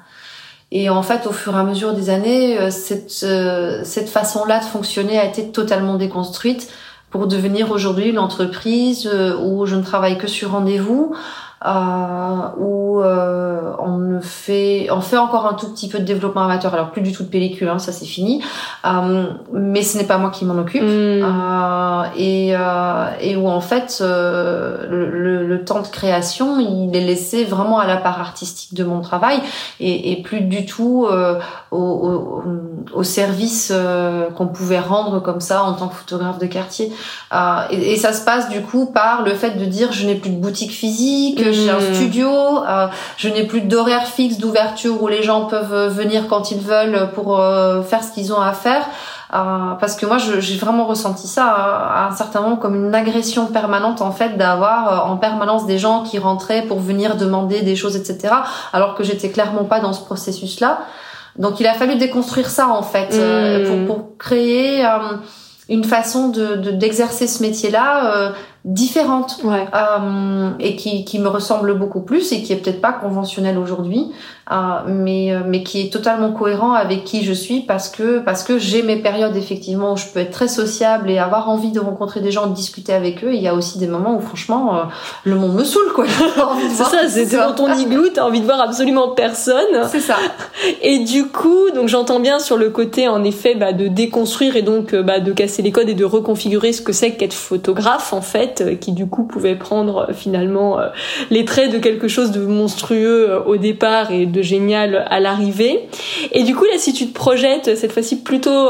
Et en fait, au fur et à mesure des années, cette, cette façon-là de fonctionner a été totalement déconstruite pour devenir aujourd'hui une entreprise euh, où je ne travaille que sur rendez-vous, euh, où euh, on ne fait, on fait encore un tout petit peu de développement amateur. Alors plus du tout de pellicule, hein, ça c'est fini. Euh, mais ce n'est pas moi qui m'en occupe. Euh, et, et où en fait le, le, temps de création, il est laissé vraiment à la part artistique de mon travail et, et plus du tout au, au, au, service qu'on pouvait rendre comme ça en tant que photographe de quartier. Et, et, ça se passe du coup par le fait de dire je n'ai plus de boutique physique j'ai un hmm. studio, euh, je n'ai plus d'horaire fixe d'ouverture où les gens peuvent euh, venir quand ils veulent pour euh, faire ce qu'ils ont à faire. parce que moi, j'ai vraiment ressenti ça à un certain moment comme une agression permanente en fait d'avoir en permanence des gens qui rentraient pour venir demander des choses, etc. Alors que j'étais clairement pas dans ce processus-là. Donc il a fallu déconstruire ça en fait hmm. pour, pour, créer une façon de d'exercer ce métier-là différente euh, et qui, qui me ressemble beaucoup plus et qui est peut-être pas conventionnelle aujourd'hui euh, mais euh, mais qui est totalement cohérent avec qui je suis parce que parce que j'ai mes périodes effectivement où je peux être très sociable et avoir envie de rencontrer des gens de discuter avec eux. Il y a aussi des moments où franchement euh, le monde me saoule quoi. C'est ça c'est dans ton igloo t'as envie de voir absolument personne. C'est ça. Et du coup donc j'entends bien sur le côté en effet bah, de déconstruire et donc bah, de casser les codes et de reconfigurer ce que c'est qu'être photographe en fait euh, qui du coup pouvait prendre euh, finalement euh, les traits de quelque chose de monstrueux au départ et de génial à l'arrivée. Et du coup là si tu te projettes cette fois-ci plutôt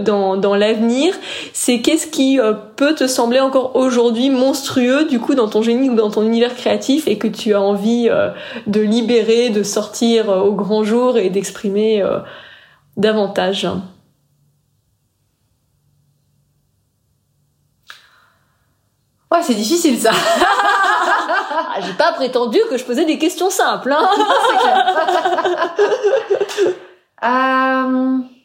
dans, dans l'avenir, c'est qu'est-ce qui peut te sembler encore aujourd'hui monstrueux du coup dans ton génie ou dans ton univers créatif et que tu as envie de libérer, de sortir au grand jour et d'exprimer davantage? Ouais, c'est difficile ça. ah, J'ai pas prétendu que je posais des questions simples. Hein.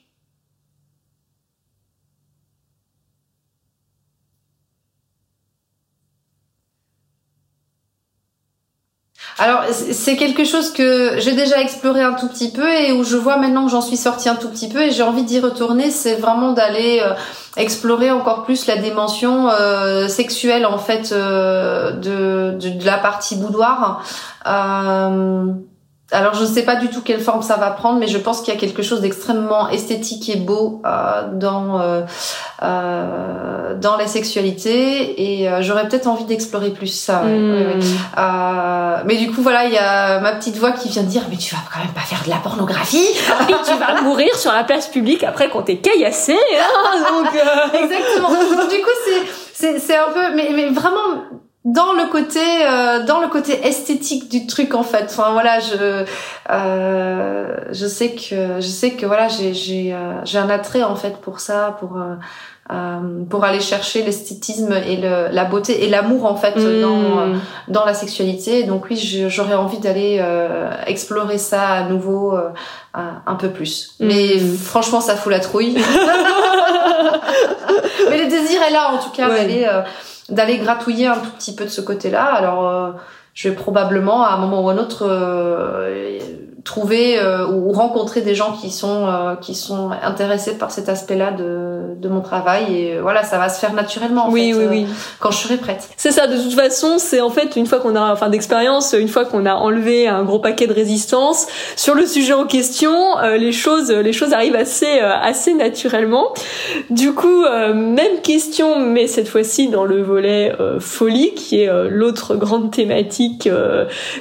Alors c'est quelque chose que j'ai déjà exploré un tout petit peu et où je vois maintenant que j'en suis sortie un tout petit peu et j'ai envie d'y retourner. C'est vraiment d'aller euh, explorer encore plus la dimension euh, sexuelle en fait euh, de, de, la partie boudoir. Alors je ne sais pas du tout quelle forme ça va prendre, mais je pense qu'il y a quelque chose d'extrêmement esthétique et beau euh, dans euh, euh, dans la sexualité, et j'aurais peut-être envie d'explorer plus ça. Hmm. mais du coup voilà, il y a ma petite voix qui vient dire mais tu vas quand même pas faire de la pornographie, et tu vas mourir sur la place publique après qu'on t'ait caillassé. Hein, donc exactement. Donc, du coup c'est c'est un peu mais mais vraiment dans le côté euh, dans le côté esthétique du truc en fait. Enfin voilà je euh, je sais que je sais que voilà j'ai j'ai euh, j'ai un attrait en fait pour ça pour euh, euh pour aller chercher l'esthétisme et le, la beauté et l'amour en fait mmh. dans dans la sexualité. Donc oui j'aurais envie d'aller explorer ça à nouveau un peu plus. Mmh. mais franchement ça fout la trouille. Mais le désir est là en tout cas. D'aller d'aller gratouiller un tout petit peu de ce côté-là. Alors je vais probablement à un moment ou un autre trouver euh, ou rencontrer des gens qui sont euh, qui sont intéressés par cet aspect-là de, de mon travail. Et euh, voilà ça va se faire naturellement en oui, fait, oui, oui. quand je serai prête. C'est ça de toute façon c'est en fait une fois qu'on a enfin d'expérience une fois qu'on a enlevé un gros paquet de résistance sur le sujet en question les choses les choses arrivent assez assez naturellement. Du coup même question mais cette fois-ci dans le volet folie qui est l'autre grande thématique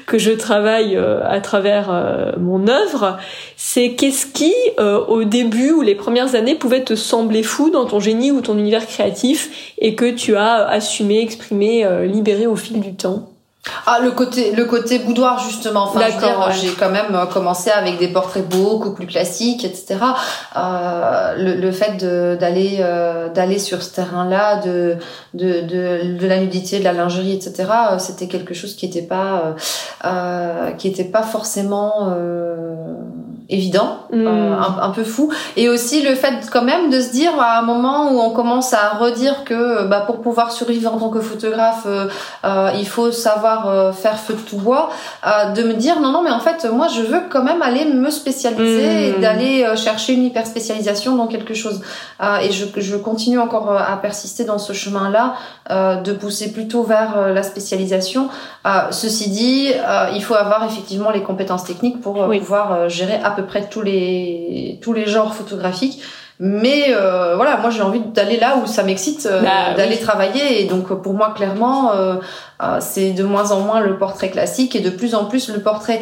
que je travaille à travers mon œuvre, c'est qu'est-ce qui, euh, au début ou les premières années, pouvait te sembler fou dans ton génie ou ton univers créatif et que tu as assumé, exprimé, euh, libéré au fil du temps ah le côté le côté boudoir justement. Enfin j'ai quand même euh, commencé avec des portraits beaucoup plus classiques etc euh, le, le, fait d'aller euh, d'aller sur ce terrain là de, de de, de la nudité de la lingerie etc euh, c'était quelque chose qui était pas euh, qui était pas forcément évident, mm. un, peu fou, et aussi le fait quand même de se dire à un moment où on commence à redire que bah, pour pouvoir survivre en tant que photographe, euh, il faut savoir euh, faire feu de tout bois, euh, de me dire non non mais en fait moi je veux quand même aller me spécialiser et hmm. d'aller euh, chercher une hyper spécialisation dans quelque chose. et je, je continue encore à persister dans ce chemin-là, de pousser plutôt vers la spécialisation. ceci dit, il faut avoir effectivement les compétences techniques pour pouvoir gérer à peu près tous les tous les genres photographiques. Mais euh, voilà, moi j'ai envie d'aller là où ça m'excite, euh, bah d'aller travailler. Et donc pour moi clairement, euh, c'est de moins en moins le portrait classique et de plus en plus le portrait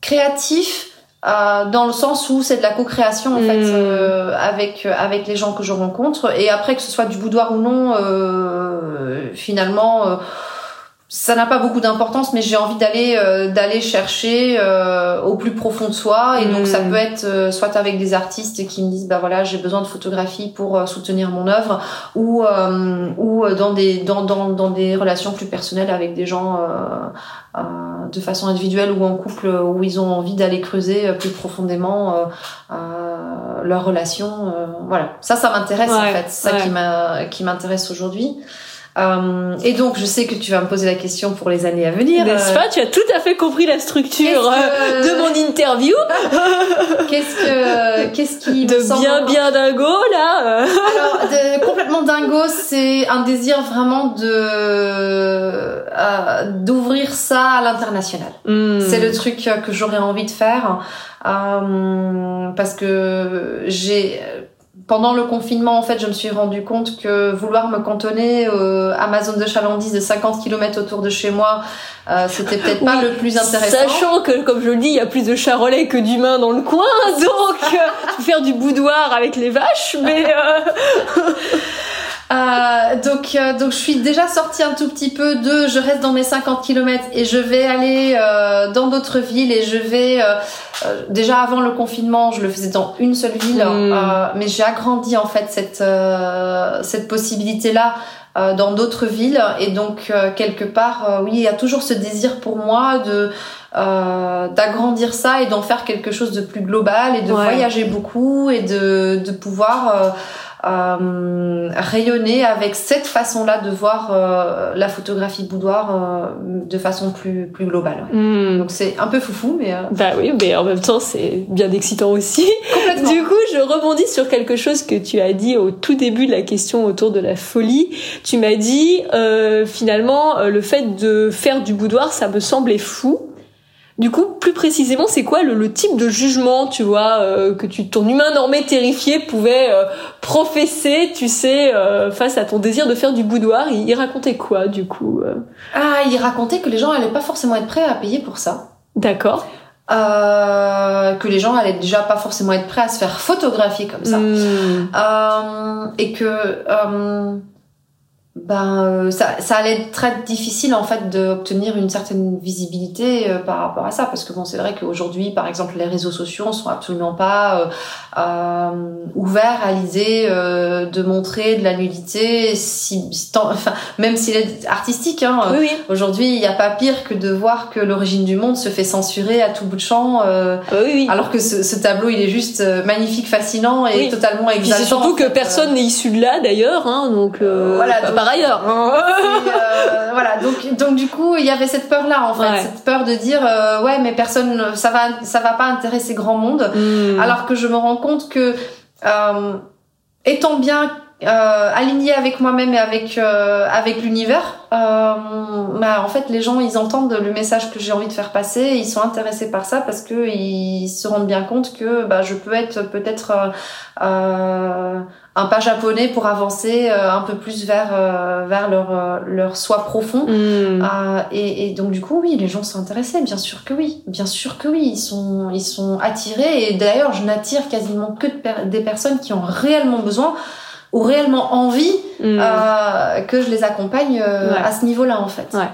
créatif. dans le sens où c'est de la co-création en fait hmm. avec avec les gens que je rencontre et après que ce soit du boudoir ou non finalement ça n'a pas beaucoup d'importance, mais j'ai envie d'aller euh, d'aller chercher euh, au plus profond de soi. Et donc ça hmm. peut être euh, soit avec des artistes qui me disent bah voilà j'ai besoin de photographie pour soutenir mon œuvre, ou ou dans des dans, dans dans des relations plus personnelles avec des gens de façon individuelle ou en couple où ils ont envie d'aller creuser plus profondément leur relation. voilà, ça ça m'intéresse en fait, ça qui m'a qui m'intéresse aujourd'hui. Euh, et donc, je sais que tu vas me poser la question pour les années à venir. N'est-ce pas Tu as tout à fait compris la structure euh, de mon interview. qu'est-ce que, qu'est-ce qui de bien bien dingo là Alors, de, complètement dingo, c'est un désir vraiment de euh, d'ouvrir ça à l'international. Hmm. C'est le truc que j'aurais envie de faire euh, parce que j'ai pendant le confinement, en fait, je me suis rendu compte que vouloir me cantonner euh, à ma zone de chalandise de 50 km autour de chez moi, euh, c'était peut-être pas le plus intéressant. Sachant que, comme je le dis, il y a plus de charolais que d'humains dans le coin, donc euh, faire du boudoir avec les vaches, mais... Euh... Donc, euh, donc je suis déjà sortie un tout petit peu de je reste dans mes 50 km et je vais aller euh, dans d'autres villes et je vais euh, déjà avant le confinement je le faisais dans une seule ville hmm. mais j'ai agrandi en fait cette cette possibilité là dans d'autres villes et donc quelque part oui il y a toujours ce désir pour moi de d'agrandir ça et d'en faire quelque chose de plus global et de voyager beaucoup et de de pouvoir euh, rayonner avec cette façon-là de voir euh, la photographie boudoir euh, de façon plus plus globale. Hmm. Donc c'est un peu foufou, mais euh, bah oui, mais en même temps c'est bien excitant aussi. Du coup, je rebondis sur quelque chose que tu as dit au tout début de la question autour de la folie. Tu m'as dit finalement le fait de faire du boudoir, ça me semblait fou. Du coup, plus précisément, c'est quoi le, type de jugement, tu vois, euh, que tu, ton humain normé terrifié pouvait euh, professer, tu sais, euh, face à ton désir de faire du boudoir? Il, racontait quoi, du coup Ah, il racontait que les gens allaient pas forcément être prêts à payer pour ça. D'accord. que les gens allaient déjà pas forcément être prêts à se faire photographier comme ça. Hmm. et que ben euh, ça, ça allait être très difficile en fait d'obtenir une certaine visibilité euh, par rapport à ça. Parce que bon c'est vrai qu'aujourd'hui par exemple les réseaux sociaux sont absolument pas euh, euh ouverts à l'idée de montrer de la nudité si, enfin même s'il est artistique hein, oui, aujourd'hui il n'y a pas pire que de voir que l'origine du monde se fait censurer à tout bout de champ oui, alors que ce, ce, tableau il est juste magnifique fascinant et totalement exaltant surtout que personne n'est issu de là d'ailleurs hein, donc voilà par Hein. Euh, voilà, donc donc du coup, il y avait cette peur là en fait, cette peur de dire euh, ouais, mais personne, ça va ça va pas intéresser grand monde, hmm. alors que je me rends compte que euh, étant bien euh, aligné avec moi-même et avec euh, avec l'univers, euh, bah, en fait les gens ils entendent le message que j'ai envie de faire passer, ils sont intéressés par ça parce que ils se rendent bien compte que bah, je peux être peut-être euh, un pas japonais pour avancer un peu plus vers vers leur leur soi profond. Hmm. et, et, donc du coup oui les gens sont intéressés bien sûr que oui. Bien sûr que oui ils sont ils sont attirés. Et d'ailleurs je n'attire quasiment que des personnes qui ont réellement besoin ou réellement envie mm. euh, que je les accompagne euh, à ce niveau-là en fait. Ouais.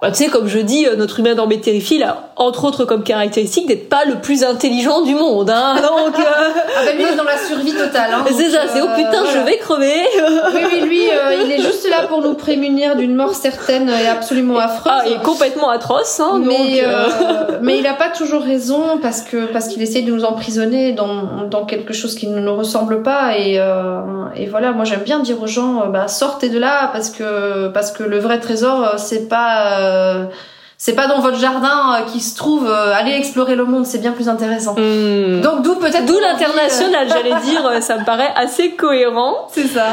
Bah, tu sais, comme je dis, euh, notre humain dans il a entre autres comme caractéristique d'être pas le plus intelligent du monde. Hein, donc, euh... ah ben lui est dans la survie totale. Hein, c'est ça, c'est oh putain, je vais crever. oui, oui, lui, euh, il est juste là pour nous prémunir d'une mort certaine et absolument affreuse. Ah, et complètement atroce. Hein, mais, euh, mais il a pas toujours raison parce que parce qu'il essaye de nous emprisonner dans dans quelque chose qui ne nous ressemble pas et et voilà, moi j'aime bien dire aux gens, bah sortez de là parce que parce que le vrai trésor c'est pas euh, c'est pas dans votre jardin euh, qui se trouve euh, aller explorer le monde c'est bien plus intéressant. Hmm. donc d'où peut-être d'où l'international j'allais dire ça me paraît assez cohérent. C'est ça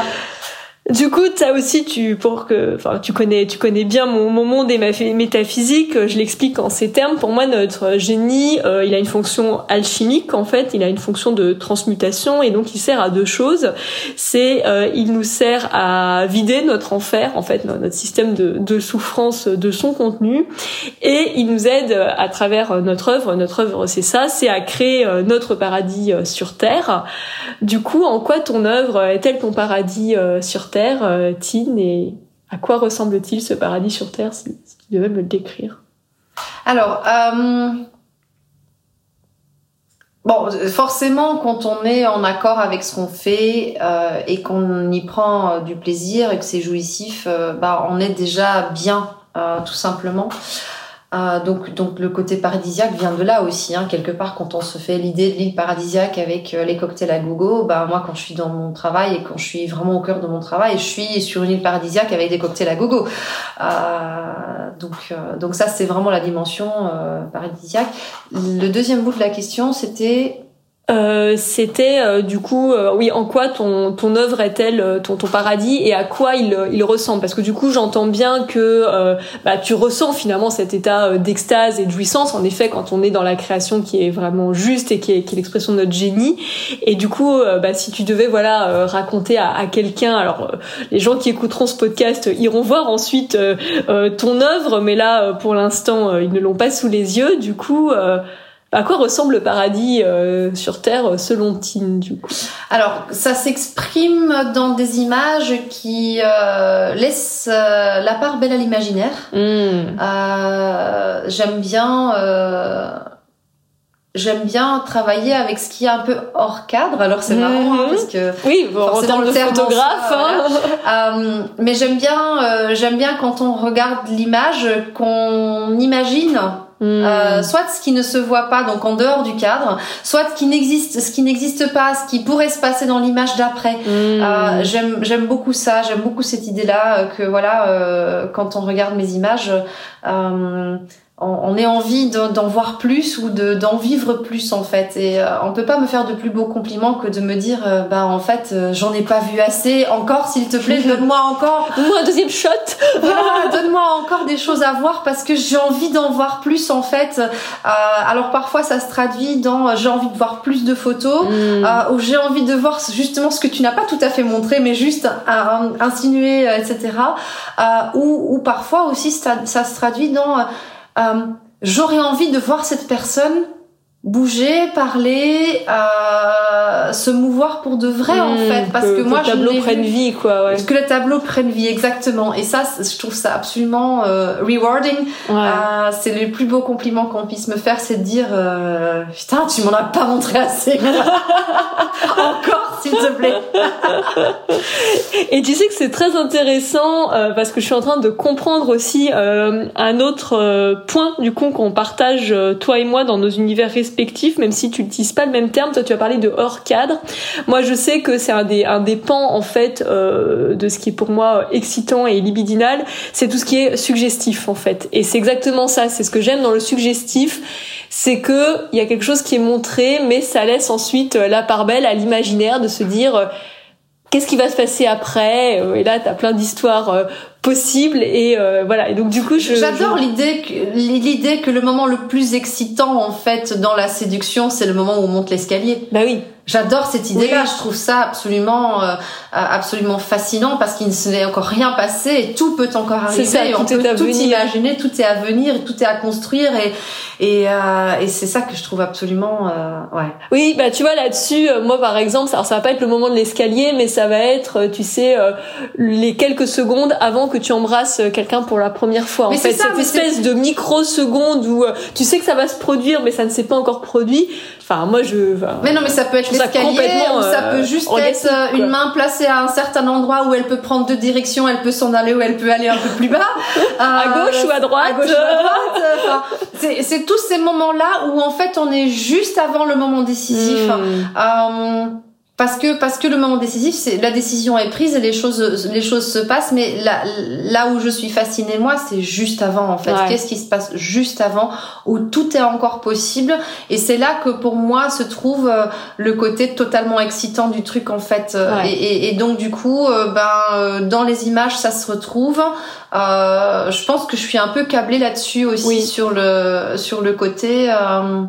du coup, ça aussi, tu pour que, enfin, tu connais, tu connais bien mon, mon monde et ma métaphysique. Je l'explique en ces termes. Pour moi, notre génie, euh, il a une fonction alchimique en fait. Il a une fonction de transmutation et donc il sert à deux choses. C'est, euh, il nous sert à vider notre enfer, en fait, notre système de, de souffrance de son contenu, et il nous aide à travers notre œuvre. Notre œuvre, c'est ça, c'est à créer euh, notre paradis sur terre. Du coup, en quoi ton œuvre est-elle ton paradis sur terre? Terre, euh, et à quoi ressemble-t-il ce paradis sur Terre, si, tu devais me le décrire? Alors, euh, forcément, quand on est en accord avec ce qu'on fait euh, et qu'on y prend du plaisir et que c'est jouissif, bah, on est déjà bien, tout simplement. Euh, donc, donc le côté paradisiaque vient de là aussi. Hein. Quelque part, quand on se fait l'idée de l'île paradisiaque avec euh, les cocktails à gogo, bah moi, quand je suis dans mon travail et quand je suis vraiment au cœur de mon travail, je suis sur une île paradisiaque avec des cocktails à gogo. Euh, donc, donc ça, c'est vraiment la dimension paradisiaque. Le deuxième bout de la question, c'était euh, c'était euh, du coup euh, oui en quoi ton ton œuvre est-elle ton ton paradis et à quoi il il ressemble? Parce que du coup j'entends bien que bah tu ressens finalement cet état d'extase et de jouissance en effet quand on est dans la création qui est vraiment juste et qui est, qui est l'expression de notre génie. Et du coup bah si tu devais voilà raconter à, à quelqu'un alors les gens qui écouteront ce podcast iront voir ensuite ton œuvre mais là pour l'instant ils ne l'ont pas sous les yeux. Du coup à quoi ressemble le paradis euh, sur Terre euh, selon Tine du coup? Alors ça s'exprime dans des images qui euh, laissent euh, la part belle à l'imaginaire. Hmm. J'aime bien j'aime bien travailler avec ce qui est un peu hors cadre. Alors c'est marrant hein, parce que oui, dans le photographe. Hein. mais j'aime bien, j'aime bien quand on regarde l'image qu'on imagine euh, hmm. soit ce qui ne se voit pas, donc en dehors du cadre, soit ce qui n'existe, ce qui n'existe pas, ce qui pourrait se passer dans l'image d'après. Hmm. Euh, j'aime, j'aime beaucoup ça, j'aime beaucoup cette idée-là euh, que voilà, euh, quand on regarde mes images, euh, on ait envie d'en voir plus ou d'en vivre plus en fait. Et euh, on peut pas me faire de plus beaux compliments que de me dire euh, bah en fait euh, j'en ai pas vu assez. Encore s'il te plaît donne-moi encore. Donne-moi un deuxième shot. Voilà donne-moi encore des choses à voir parce que j'ai envie d'en voir plus en fait. Alors parfois ça se traduit dans j'ai envie de voir plus de photos mm. ou j'ai envie de voir justement ce que tu n'as pas tout à fait montré mais juste insinué etc ou, ou parfois aussi ça, ça se traduit dans euh, j'aurais envie de voir cette personne bouger, parler, euh, se mouvoir pour de vrai en hmm, fait, parce que, moi le tableau prenne vie quoi. Ouais. Que le tableau prenne vie exactement. Et ça, je trouve ça absolument euh, rewarding. Euh, c'est le plus beau compliment qu'on puisse me faire, c'est de dire euh, putain, tu m'en as pas montré assez. Encore, s'il te plaît. Et tu sais que c'est très intéressant euh, parce que je suis en train de comprendre aussi un autre point du coup qu'on partage toi et moi dans nos univers respectifs même si tu n'utilises pas le même terme. Toi, tu as parlé de hors cadre. Moi, je sais que c'est un des, pans, en fait, euh, de ce qui est pour moi excitant et libidinal. C'est tout ce qui est suggestif, en fait. Et c'est exactement ça. C'est ce que j'aime dans le suggestif. C'est que il y a quelque chose qui est montré, mais ça laisse ensuite la part belle à l'imaginaire de se dire, qu'est-ce qui va se passer après? Et là, tu as plein d'histoires possible et euh, voilà et donc du coup je j'adore l'idée que l'idée que le moment le plus excitant en fait dans la séduction c'est le moment où on monte l'escalier bah oui J'adore cette idée-là. Je trouve ça absolument, euh, absolument fascinant parce qu'il ne s'est encore rien passé et tout peut encore arriver. Ça, on peut tout imaginer, tout est à venir, tout est à construire et et, euh, et c'est ça que je trouve absolument, euh, ouais. Oui, bah tu vois là-dessus, euh, moi par exemple, ça, ça va pas être le moment de l'escalier, mais ça va être, tu sais, les quelques secondes avant que tu embrasses quelqu'un pour la première fois. En fait, cette espèce de microseconde où tu sais que ça va se produire, mais ça ne s'est pas encore produit. Enfin, moi je. mais non, mais ça peut être l'escalier, ou ça peut juste être une main placée à un certain endroit où elle peut prendre deux directions, elle peut s'en aller ou elle peut aller un peu plus bas. à gauche ou à droite. À gauche ou à droite. c'est tous ces moments-là où en fait on est juste avant le moment décisif. Hmm. Euh, parce que parce que le moment décisif, c'est la décision est prise et les choses les choses se passent. Mais là là où je suis fascinée moi, c'est juste avant en fait. Qu'est-ce qui se passe juste avant où tout est encore possible Et c'est là que pour moi se trouve euh, le côté totalement excitant du truc en fait. Euh, et, et, donc du coup, ben dans les images ça se retrouve. Euh, je pense que je suis un peu câblée là-dessus aussi sur le sur le côté euh,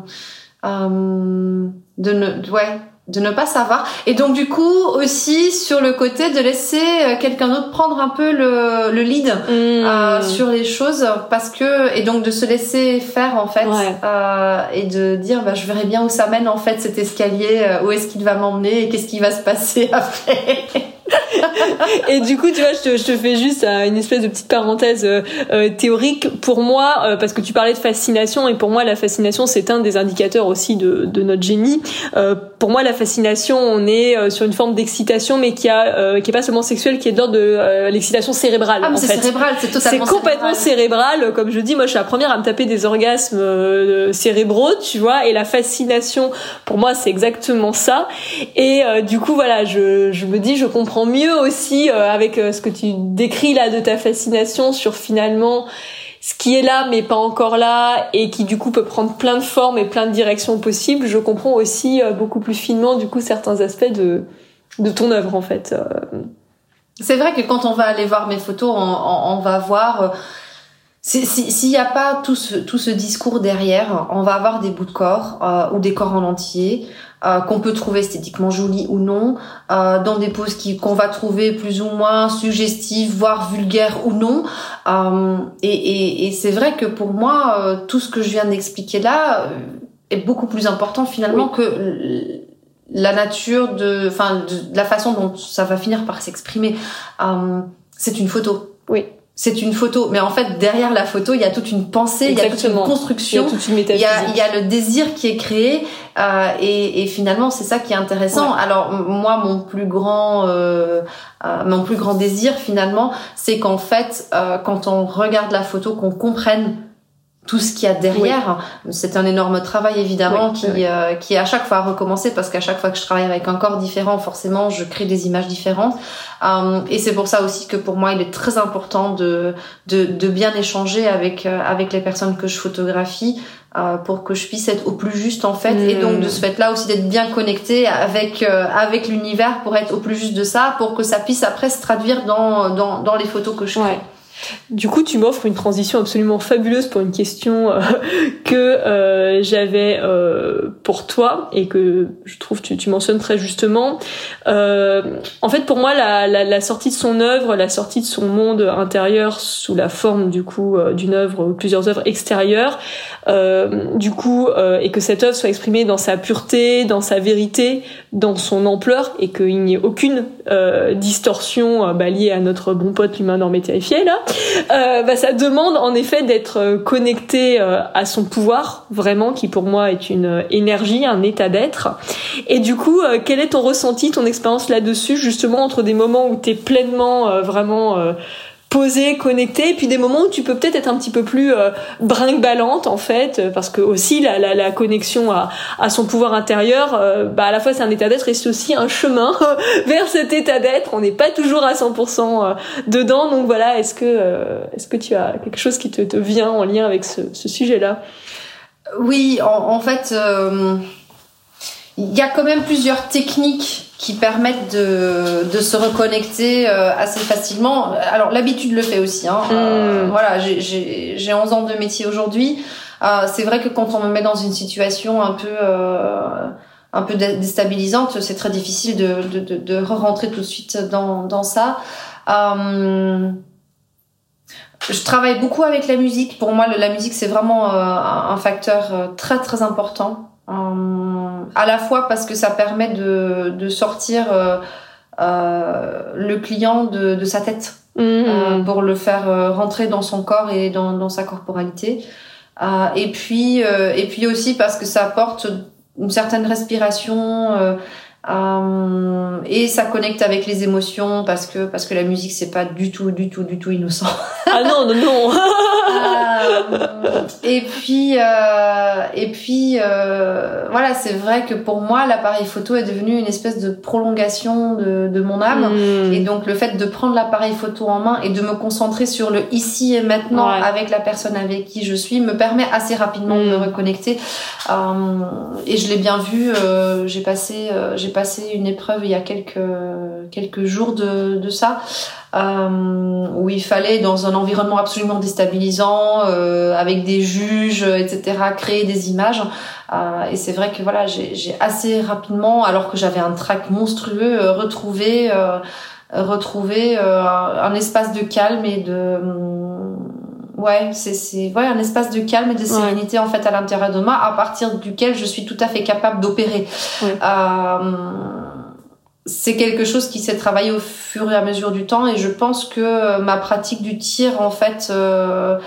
euh, de ne ouais de ne pas savoir. Et donc du coup aussi sur le côté de laisser euh, quelqu'un d'autre prendre un peu le, le lead mmh. euh, sur les choses parce que et donc de se laisser faire en fait euh, et de dire bah je verrai bien où ça mène en fait cet escalier euh, où est-ce qu'il va m'emmener et qu'est-ce qui va se passer après et du coup, tu vois, je te, je te fais juste euh, une espèce de petite parenthèse euh, euh, théorique. Pour moi, parce que tu parlais de fascination, et pour moi, la fascination, c'est un des indicateurs aussi de, de notre génie. pour moi, la fascination, on est sur une forme d'excitation, mais qui a, qui est pas seulement sexuelle, qui est d'ordre de l'excitation cérébrale. Ah, c'est cérébral, c'est totalement C'est complètement cérébral. Comme je dis, moi, je suis la première à me taper des orgasmes cérébraux, tu vois, et la fascination, pour moi, c'est exactement ça. Et du coup, voilà, je, je me dis, je comprends mieux aussi euh, avec euh, ce que tu décris là de ta fascination sur finalement ce qui est là mais pas encore là et qui du coup peut prendre plein de formes et plein de directions possibles, je comprends aussi euh, beaucoup plus finement du coup certains aspects de de ton œuvre en fait. C'est vrai que quand on va aller voir mes photos, on, on, va voir s'il n'y a pas tout ce, tout ce discours derrière, on va avoir des bouts de corps ou des corps en entier. Euh, qu'on peut trouver esthétiquement jolie ou non, euh, dans des poses qui qu'on va trouver plus ou moins suggestives, voire vulgaires ou non. Euh, et, et, et c'est vrai que pour moi, euh, tout ce que je viens d'expliquer là euh, est beaucoup plus important finalement que la nature de, enfin, de, la façon dont ça va finir par s'exprimer. c'est une photo. Oui c'est une photo, mais en fait derrière la photo il y a toute une pensée, il y a toute une construction, il y a, il y a, le désir qui est créé euh, et, et, finalement c'est ça qui est intéressant. Alors moi mon plus grand euh, euh, mon plus grand désir finalement c'est qu'en fait euh, quand on regarde la photo qu'on comprenne tout ce qu'il y a derrière. C'est un énorme travail évidemment qui, euh, qui est à chaque fois à recommencer parce qu'à chaque fois que je travaille avec un corps différent, forcément, je crée des images différentes. Euh, et c'est pour ça aussi que pour moi, il est très important de, de, de bien échanger avec, euh, avec les personnes que je photographie euh, pour que je puisse être au plus juste en fait. Et donc de ce fait-là aussi d'être bien connecté avec, avec l'univers pour être au plus juste de ça, pour que ça puisse après se traduire dans, dans, dans les photos que je fais. Du coup, tu m'offres une transition absolument fabuleuse pour une question euh, que euh, j'avais euh, pour toi et que je trouve tu, tu mentionnes très justement. en fait, pour moi, la, sortie de son œuvre, la sortie de son monde intérieur sous la forme du coup d'une œuvre ou plusieurs œuvres extérieures, du coup, et que cette œuvre soit exprimée dans sa pureté, dans sa vérité, dans son ampleur, et qu'il n'y ait aucune distorsion bah, liée à notre bon pote l'humain dans terrifié là euh, bah, ça demande en effet d'être euh, connecté euh, à son pouvoir, vraiment, qui pour moi est une énergie, un état d'être. Et du coup, quel est ton ressenti, ton expérience là-dessus, justement, entre des moments où tu pleinement, vraiment posée, connectée, et puis des moments où tu peux peut-être être un petit peu plus euh, brinque-ballante en fait, euh, parce que aussi la, la, la connexion à, à, son pouvoir intérieur, euh, bah à la fois c'est un état d'être et c'est aussi un chemin vers cet état d'être. On n'est pas toujours à 100% euh, dedans, donc voilà. Est-ce que est-ce que tu as quelque chose qui te, te vient en lien avec ce, ce sujet-là? Oui, en, en fait, il y a quand même plusieurs techniques qui permettent de, de se reconnecter euh, assez facilement. Alors l'habitude le fait aussi. Hein. Euh, hmm. voilà, j'ai 11 ans de métier aujourd'hui. Euh, c'est vrai que quand on me met dans une situation un peu un peu déstabilisante, c'est très difficile de, de, de, rentrer tout de suite dans, dans ça. je travaille beaucoup avec la musique. Pour moi, la musique, c'est vraiment un facteur très très important euh, à la fois parce que ça permet de, de sortir euh, euh, le client de, de sa tête mmh. pour le faire rentrer dans son corps et dans, dans sa corporalité. et puis et puis aussi parce que ça apporte une certaine respiration euh, et ça connecte avec les émotions parce que parce que la musique c'est pas du tout du tout du tout innocent. Ah non non non. euh, et puis euh, et puis voilà c'est vrai que pour moi l'appareil photo est devenu une espèce de prolongation de, de mon âme hmm. et donc le fait de prendre l'appareil photo en main et de me concentrer sur le ici et maintenant avec la personne avec qui je suis me permet assez rapidement de me hmm. reconnecter et je l'ai bien vu j'ai passé j'ai une épreuve il y a quelques quelques jours de, de ça euh, où il fallait dans un environnement absolument déstabilisant euh, avec des juges etc créer des images. Euh, et c'est vrai que voilà j'ai assez rapidement alors que j'avais un trac monstrueux retrouvé retrouvé un espace de calme et de ouais c'est c'est ouais un espace de calme et de sérénité en fait à l'intérieur de moi à partir duquel je suis tout à fait capable d'opérer. Euh, c'est quelque chose qui s'est travaillé au fur et à mesure du temps et je pense que ma pratique du tir en fait euh,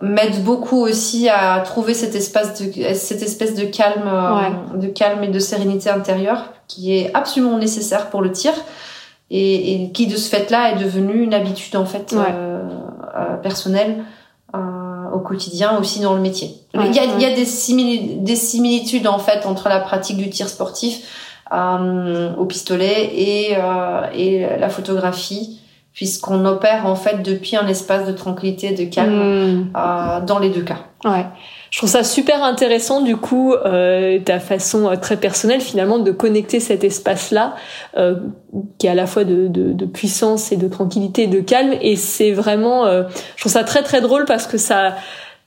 m'aide beaucoup aussi à trouver cet espace de cette espèce de calme euh, de calme et de sérénité intérieure qui est absolument nécessaire pour le tir et, et qui de ce fait là est devenue une habitude en fait euh, euh, personnelle au quotidien aussi dans le métier. il y a, il y a des, des similitudes en fait entre la pratique du tir sportif euh, au pistolet et, euh, et la photographie puisqu'on opère en fait depuis un espace de tranquillité, de calme hmm. euh, dans les deux cas. Ouais. Je trouve ça super intéressant du coup euh, ta façon euh, très personnelle finalement de connecter cet espace-là euh, qui est à la fois de, de, de, puissance et de tranquillité et de calme. Et c'est vraiment euh, je trouve ça très très drôle parce que ça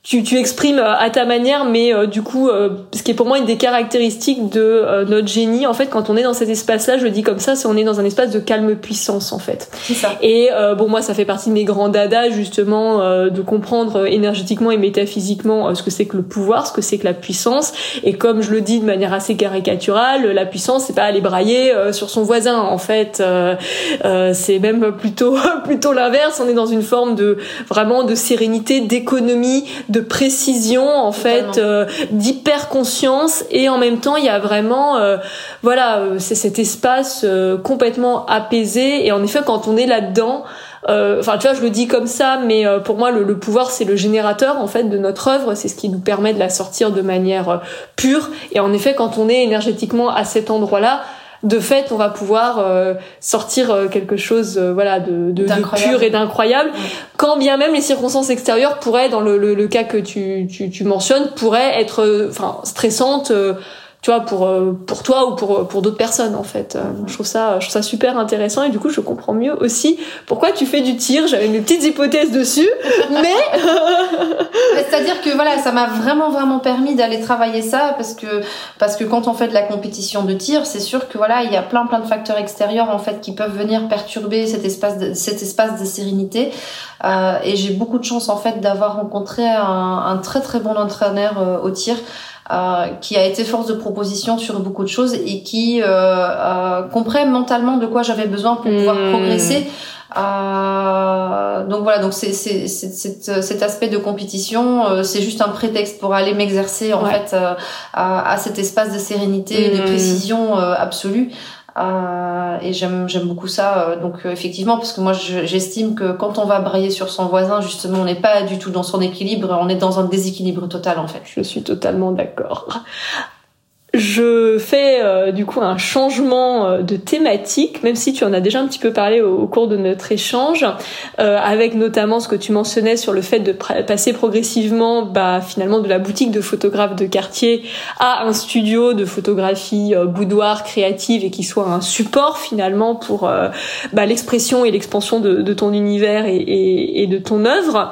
tu, tu exprimes euh, à ta manière, mais euh, du coup, euh, ce qui est pour moi une des caractéristiques de notre génie, en fait, quand on est dans cet espace-là, je le dis comme ça, c'est on est dans un espace de calme puissance, en fait. Ça. Et bon, moi, ça fait partie de mes grands dadas, justement, de comprendre énergétiquement et métaphysiquement ce que c'est que le pouvoir, ce que c'est que la puissance. Et comme je le dis de manière assez caricaturale, la puissance, c'est pas aller brailler sur son voisin, en fait. c'est même plutôt plutôt l'inverse. On est dans une forme de vraiment de sérénité, d'économie de précision en fait euh, d'hyper conscience et en même temps il y a vraiment euh, voilà euh, c'est cet espace complètement apaisé. Et en effet quand on est là dedans enfin tu vois je le dis comme ça mais pour moi le, le pouvoir c'est le générateur en fait de notre œuvre. C'est ce qui nous permet de la sortir de manière pure. Et en effet quand on est énergétiquement à cet endroit là de fait, on va pouvoir euh, sortir euh, quelque chose, euh, voilà, de, de, pur et d'incroyable. Quand bien même les circonstances extérieures pourraient, dans le, le, cas que tu, tu, tu, mentionnes, pourraient être, enfin, stressantes tu vois pour euh, pour toi ou pour pour d'autres personnes en fait. Euh, je trouve ça je trouve ça super intéressant et du coup je comprends mieux aussi pourquoi tu fais du tir. J'avais mes petites hypothèses dessus mais c'est-à-dire que voilà ça m'a vraiment vraiment permis d'aller travailler ça parce que parce que quand on fait de la compétition de tir c'est sûr que voilà il y a plein plein de facteurs extérieurs en fait qui peuvent venir perturber cet espace de, cet espace de sérénité. Euh, et j'ai beaucoup de chance en fait d'avoir rencontré un, un, très très bon entraîneur euh, au tir qui a été force de proposition sur beaucoup de choses et qui euh, euh, comprend mentalement de quoi j'avais besoin pour pouvoir hmm. progresser. Euh, donc voilà, donc c'est cet aspect de compétition, euh, c'est juste un prétexte pour aller m'exercer en fait à, à, cet espace de sérénité, de hmm. précision absolue. Euh, et j'aime j'aime beaucoup ça. donc effectivement, parce que moi j'estime que quand on va brailler sur son voisin, justement, on n'est pas du tout dans son équilibre, on est dans un déséquilibre total en fait. Je suis totalement d'accord je fais euh, du coup un changement euh, de thématique, même si tu en as déjà un petit peu parlé au, cours de notre échange, euh, avec notamment ce que tu mentionnais sur le fait de passer progressivement, bah, finalement, de la boutique de photographe de quartier à un studio de photographie boudoir créative et qui soit un support finalement pour bah, l'expression et l'expansion de, ton univers et, de ton œuvre.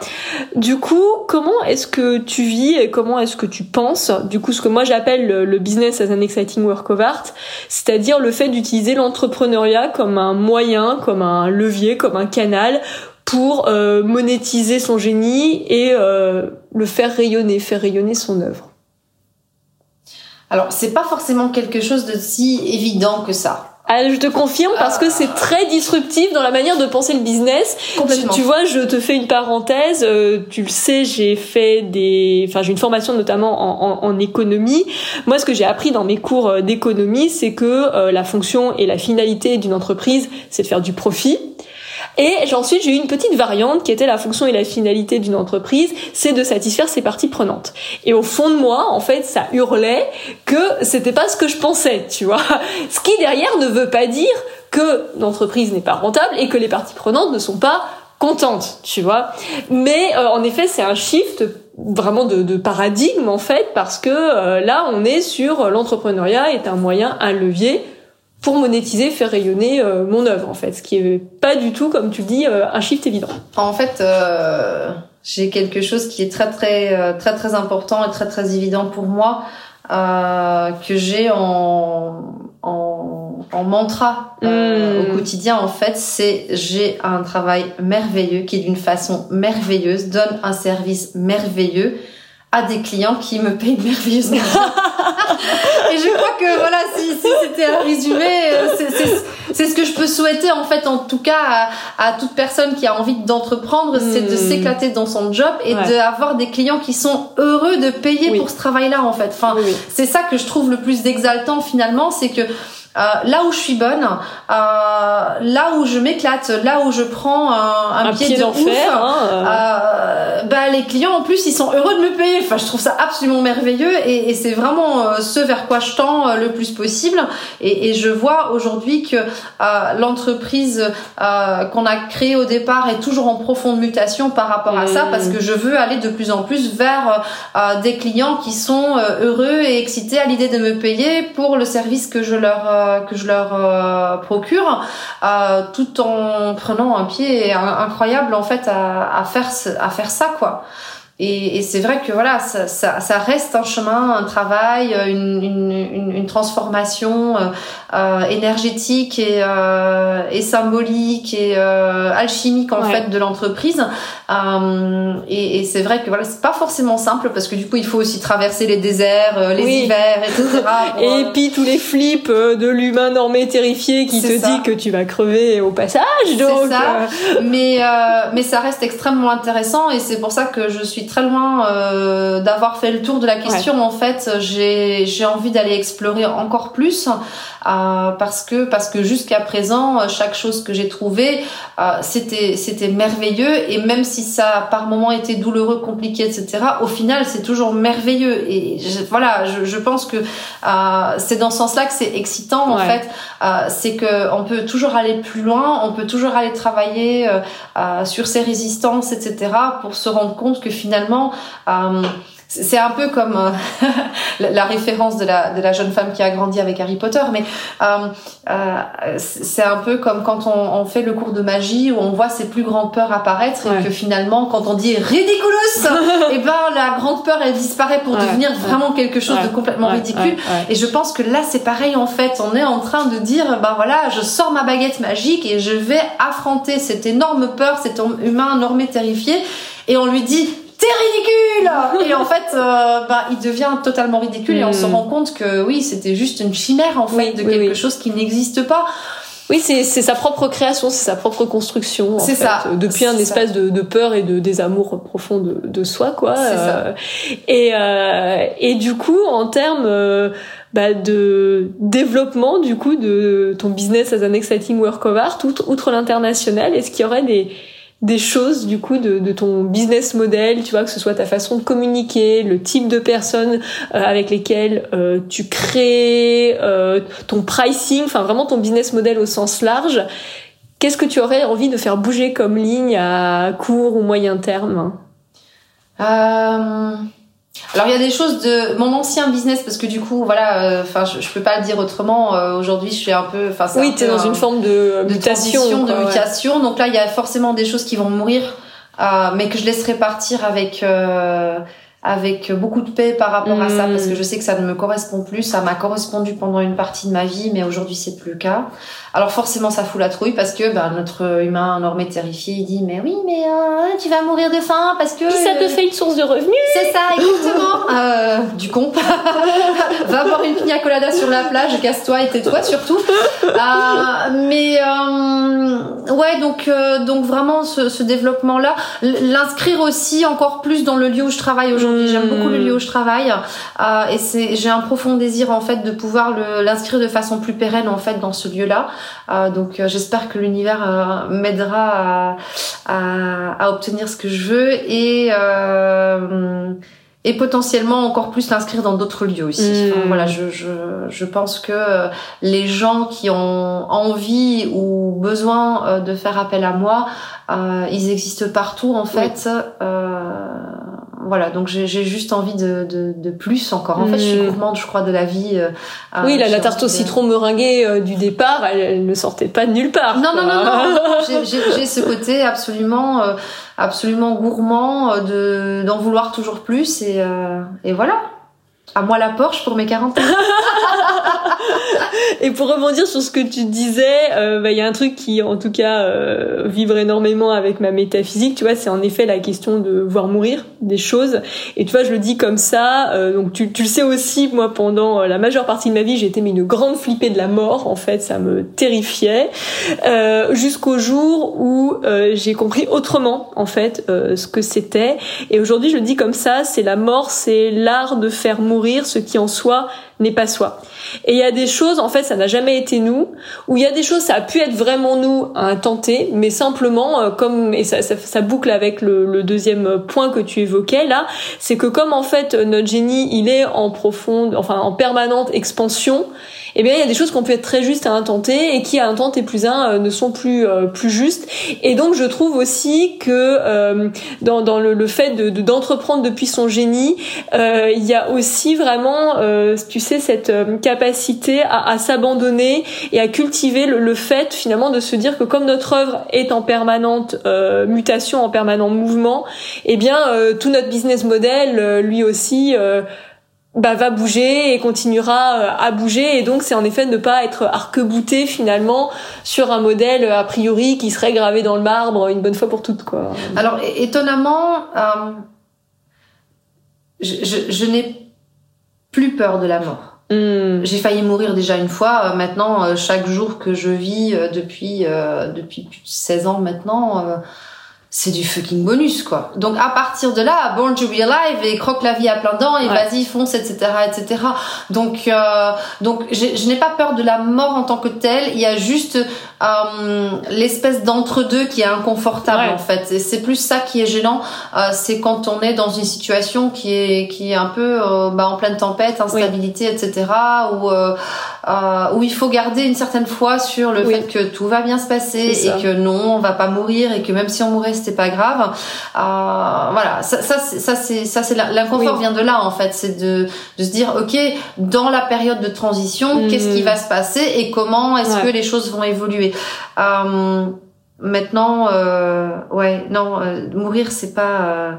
Du coup, comment est-ce que tu vis et comment est-ce que tu penses, du coup, ce que moi j'appelle le business as an exciting work of art, c'est-à-dire le fait d'utiliser l'entrepreneuriat comme un moyen, comme un levier, comme un canal pour euh, monétiser son génie et euh, le faire rayonner, faire rayonner son œuvre. Alors, c'est pas forcément quelque chose de si évident que ça. Ah, je te confirme parce que c'est très disruptif dans la manière de penser le business. Complètement. Tu, vois, je te fais une parenthèse. Euh, tu le sais, j'ai fait des, enfin, j'ai une formation notamment en, en, en, économie. Moi, ce que j'ai appris dans mes cours euh, d'économie, c'est que euh, la fonction et la finalité d'une entreprise, c'est de faire du profit. Et ensuite, j'ai eu une petite variante qui était la fonction et la finalité d'une entreprise, c'est de satisfaire ses parties prenantes. Et au fond de moi, en fait, ça hurlait que c'était pas ce que je pensais, tu vois. Ce qui derrière ne veut pas dire que l'entreprise n'est pas rentable et que les parties prenantes ne sont pas contentes, tu vois. Mais euh, en effet, c'est un shift vraiment de, paradigme en fait parce que euh, là, on est sur l'entrepreneuriat est un moyen, un levier pour monétiser, faire rayonner euh, mon œuvre en fait, ce qui est pas du tout comme tu dis euh, un shift évident. En fait, euh, j'ai quelque chose qui est très très très très important et très très évident pour moi que j'ai en, en, en mantra hmm. au quotidien en fait, c'est j'ai un travail merveilleux qui d'une façon merveilleuse donne un service merveilleux à des clients qui me payent merveilleusement. et je crois que voilà, si, si c'était un résumé, euh, c'est ce que je peux souhaiter en fait, en tout cas à, à toute personne qui a envie d'entreprendre, c'est de hmm. s'éclater dans son job et d'avoir des clients qui sont heureux de payer pour ce travail-là en fait. Enfin, c'est ça que je trouve le plus exaltant finalement, c'est que là où je suis bonne, euh, là où je m'éclate, là où je prends un, pied, de ouf, hein, euh. bah les clients en plus ils sont heureux de me payer. Enfin, je trouve ça absolument merveilleux et, et c'est vraiment ce vers quoi je tends le plus possible. Et, et je vois aujourd'hui que l'entreprise qu'on a créée au départ est toujours en profonde mutation par rapport à ça mmh. parce que je veux aller de plus en plus vers des clients qui sont heureux et excités à l'idée de me payer pour le service que je leur euh, que je leur euh, procure, euh, tout en prenant un pied incroyable en fait à, à faire à faire ça quoi. Et, et c'est vrai que voilà, ça, ça, ça, reste un chemin, un travail, une, une, une transformation euh, euh, énergétique et, euh, et symbolique et euh, alchimique en fait de l'entreprise. Et, et c'est vrai que voilà, c'est pas forcément simple parce que du coup, il faut aussi traverser les déserts, les hivers, etc. et puis tous les flips de l'humain normé terrifié qui te dit que tu vas crever au passage. Donc, ça. Mais mais ça reste extrêmement intéressant et c'est pour ça que je suis très loin euh, d'avoir fait le tour de la question. En fait, j'ai envie d'aller explorer encore plus euh, parce que parce que jusqu'à présent, chaque chose que j'ai trouvée, euh, c'était c'était merveilleux et même si ça a par moments été douloureux, compliqué, etc. Au final, c'est toujours merveilleux et voilà, je, je, pense que c'est dans ce sens-là que c'est excitant en fait. C'est que on peut toujours aller plus loin, on peut toujours aller travailler sur ses résistances, etc. pour se rendre compte que finalement finalement, euh, c'est un peu comme euh, la référence de la, de la jeune femme qui a grandi avec Harry Potter, mais euh, c'est un peu comme quand on, on, fait le cours de magie où on voit ses plus grandes peurs apparaître et que finalement, quand on dit ridiculous, et eh ben la grande peur elle disparaît pour devenir vraiment quelque chose de complètement ridicule. Et je pense que là c'est pareil en fait, on est en train de dire ben voilà, je sors ma baguette magique et je vais affronter cette énorme peur, cet humain normé terrifié, et on lui dit t'es ridicule et en fait euh, bah, il devient totalement ridicule et on se hmm. rend compte que oui c'était juste une chimère en fait de quelque chose qui n'existe pas oui, c'est sa propre création, c'est sa propre construction. C'est ça. Depuis un espace de, de, peur et de désamour profond de, de soi, quoi. Euh, et, euh, et du coup, en termes, euh, bah, de développement du coup de ton business as an exciting work of art outre, outre l'international Est-ce qu'il y aurait des des choses du coup de, ton business model, tu vois, que ce soit ta façon de communiquer, le type de personnes euh, avec lesquelles euh, tu crées, euh, ton pricing, enfin vraiment ton business model au sens large. Qu'est-ce que tu aurais envie de faire bouger comme ligne à court ou moyen terme? Alors il y a des choses de mon ancien business parce que du coup voilà, euh, enfin je, je, peux pas le dire autrement. Euh, aujourd'hui je suis un peu, enfin oui, t'es dans une forme de, de mutation, de mutation. Donc là il y a forcément des choses qui vont mourir, euh, mais que je laisserai partir avec avec beaucoup de paix par rapport à ça parce que hmm. je sais que ça ne me correspond plus. Ça m'a correspondu pendant une partie de ma vie, mais aujourd'hui c'est plus le cas. Alors forcément ça fout la trouille parce que ben, notre humain normé terrifié il dit mais oui mais euh, tu vas mourir de faim parce que Puis ça te fait une source de revenus. C'est ça exactement. euh, du con. Va boire une pina colada sur la plage, casse-toi et tais-toi surtout. Euh, mais ouais donc donc vraiment ce, ce développement là, l'inscrire aussi encore plus dans le lieu où je travaille aujourd'hui. J'aime beaucoup le lieu où je travaille euh, et c'est j'ai un profond désir en fait de pouvoir l'inscrire de façon plus pérenne en fait dans ce lieu là. Euh, donc euh, j'espère que l'univers euh, m'aidera à, à, à, obtenir ce que je veux et et potentiellement encore plus l'inscrire dans d'autres lieux aussi. Enfin, hmm. voilà, je, je, je pense que les gens qui ont envie ou besoin de faire appel à moi, euh, ils existent partout en fait. Euh, voilà, donc j'ai juste envie de, de, de, plus encore. En fait, je suis hmm. gourmande, je crois, de la vie. Euh, oui, la, la tarte au citron meringuée euh, du départ, elle, ne sortait pas de nulle part. Non, non, non, non. j'ai ce côté absolument, euh, absolument gourmand de d'en vouloir toujours plus et, et voilà. À moi la Porsche pour mes 40 ans. et pour rebondir sur ce que tu disais, il euh, bah, y a un truc qui, en tout cas, euh, vibre énormément avec ma métaphysique. Tu vois, c'est en effet la question de voir mourir des choses. Et tu vois, je le dis comme ça. Euh, donc tu, tu, le sais aussi, moi, pendant la majeure partie de ma vie, j'ai été une grande flippée de la mort. En fait, ça me terrifiait jusqu'au jour où j'ai compris autrement, en fait, ce que c'était. Et aujourd'hui, je le dis comme ça. C'est la mort, c'est l'art de faire mourir ce qui en soi n'est pas soi. Et il y a des choses, en fait, ça n'a jamais été nous, ou il y a des choses, ça a pu être vraiment nous à tenter, mais simplement, euh, comme, et ça, ça, ça boucle avec le, le, deuxième point que tu évoquais là, c'est que comme en fait notre génie, il est en profonde, enfin en permanente expansion, eh bien il y a des choses qu'on peut être très justes à un tenter et qui à un temps et plus un euh, ne sont plus euh, plus justes. Et donc je trouve aussi que euh, dans, dans le, le, fait de d'entreprendre depuis son génie, il y a aussi vraiment, tu sais, cette capacité à, à s'abandonner et à cultiver le, le, fait finalement de se dire que comme notre œuvre est en permanente mutation, en permanent mouvement, eh bien tout notre business model, lui aussi bah, va bouger et continuera euh, à bouger et donc c'est en effet ne pas être arc-bouté finalement sur un modèle a priori qui serait gravé dans le marbre une bonne fois pour toutes quoi. Alors étonnamment, euh, je, je, je n'ai plus peur de la mort. Hmm. J'ai failli mourir déjà une fois. Euh, maintenant, chaque jour que je vis depuis depuis plus de 16 ans maintenant c'est du fucking bonus quoi. Donc à partir de là, Born to Be Alive et croque la vie à plein dents et vas-y fonce etc etc. Donc euh, donc je n'ai pas peur de la mort en tant que telle. Il y a juste euh, l'espèce d'entre-deux qui est inconfortable en fait. Et c'est plus ça qui est gênant. Euh, c'est quand on est dans une situation qui est qui est un peu bah, en pleine tempête, instabilité etc. Où où il faut garder une certaine foi sur le fait que tout va bien se passer et que non on va pas mourir et que même si on mourait c'était pas grave. Euh, voilà, ça, ça, ça c'est ça c'est l'inconfort vient de là en fait, c'est de, de se dire ok dans la période de transition, qu'est-ce qui va se passer et comment est-ce que les choses vont évoluer? Euh, maintenant, euh, ouais, non, euh, mourir c'est pas euh,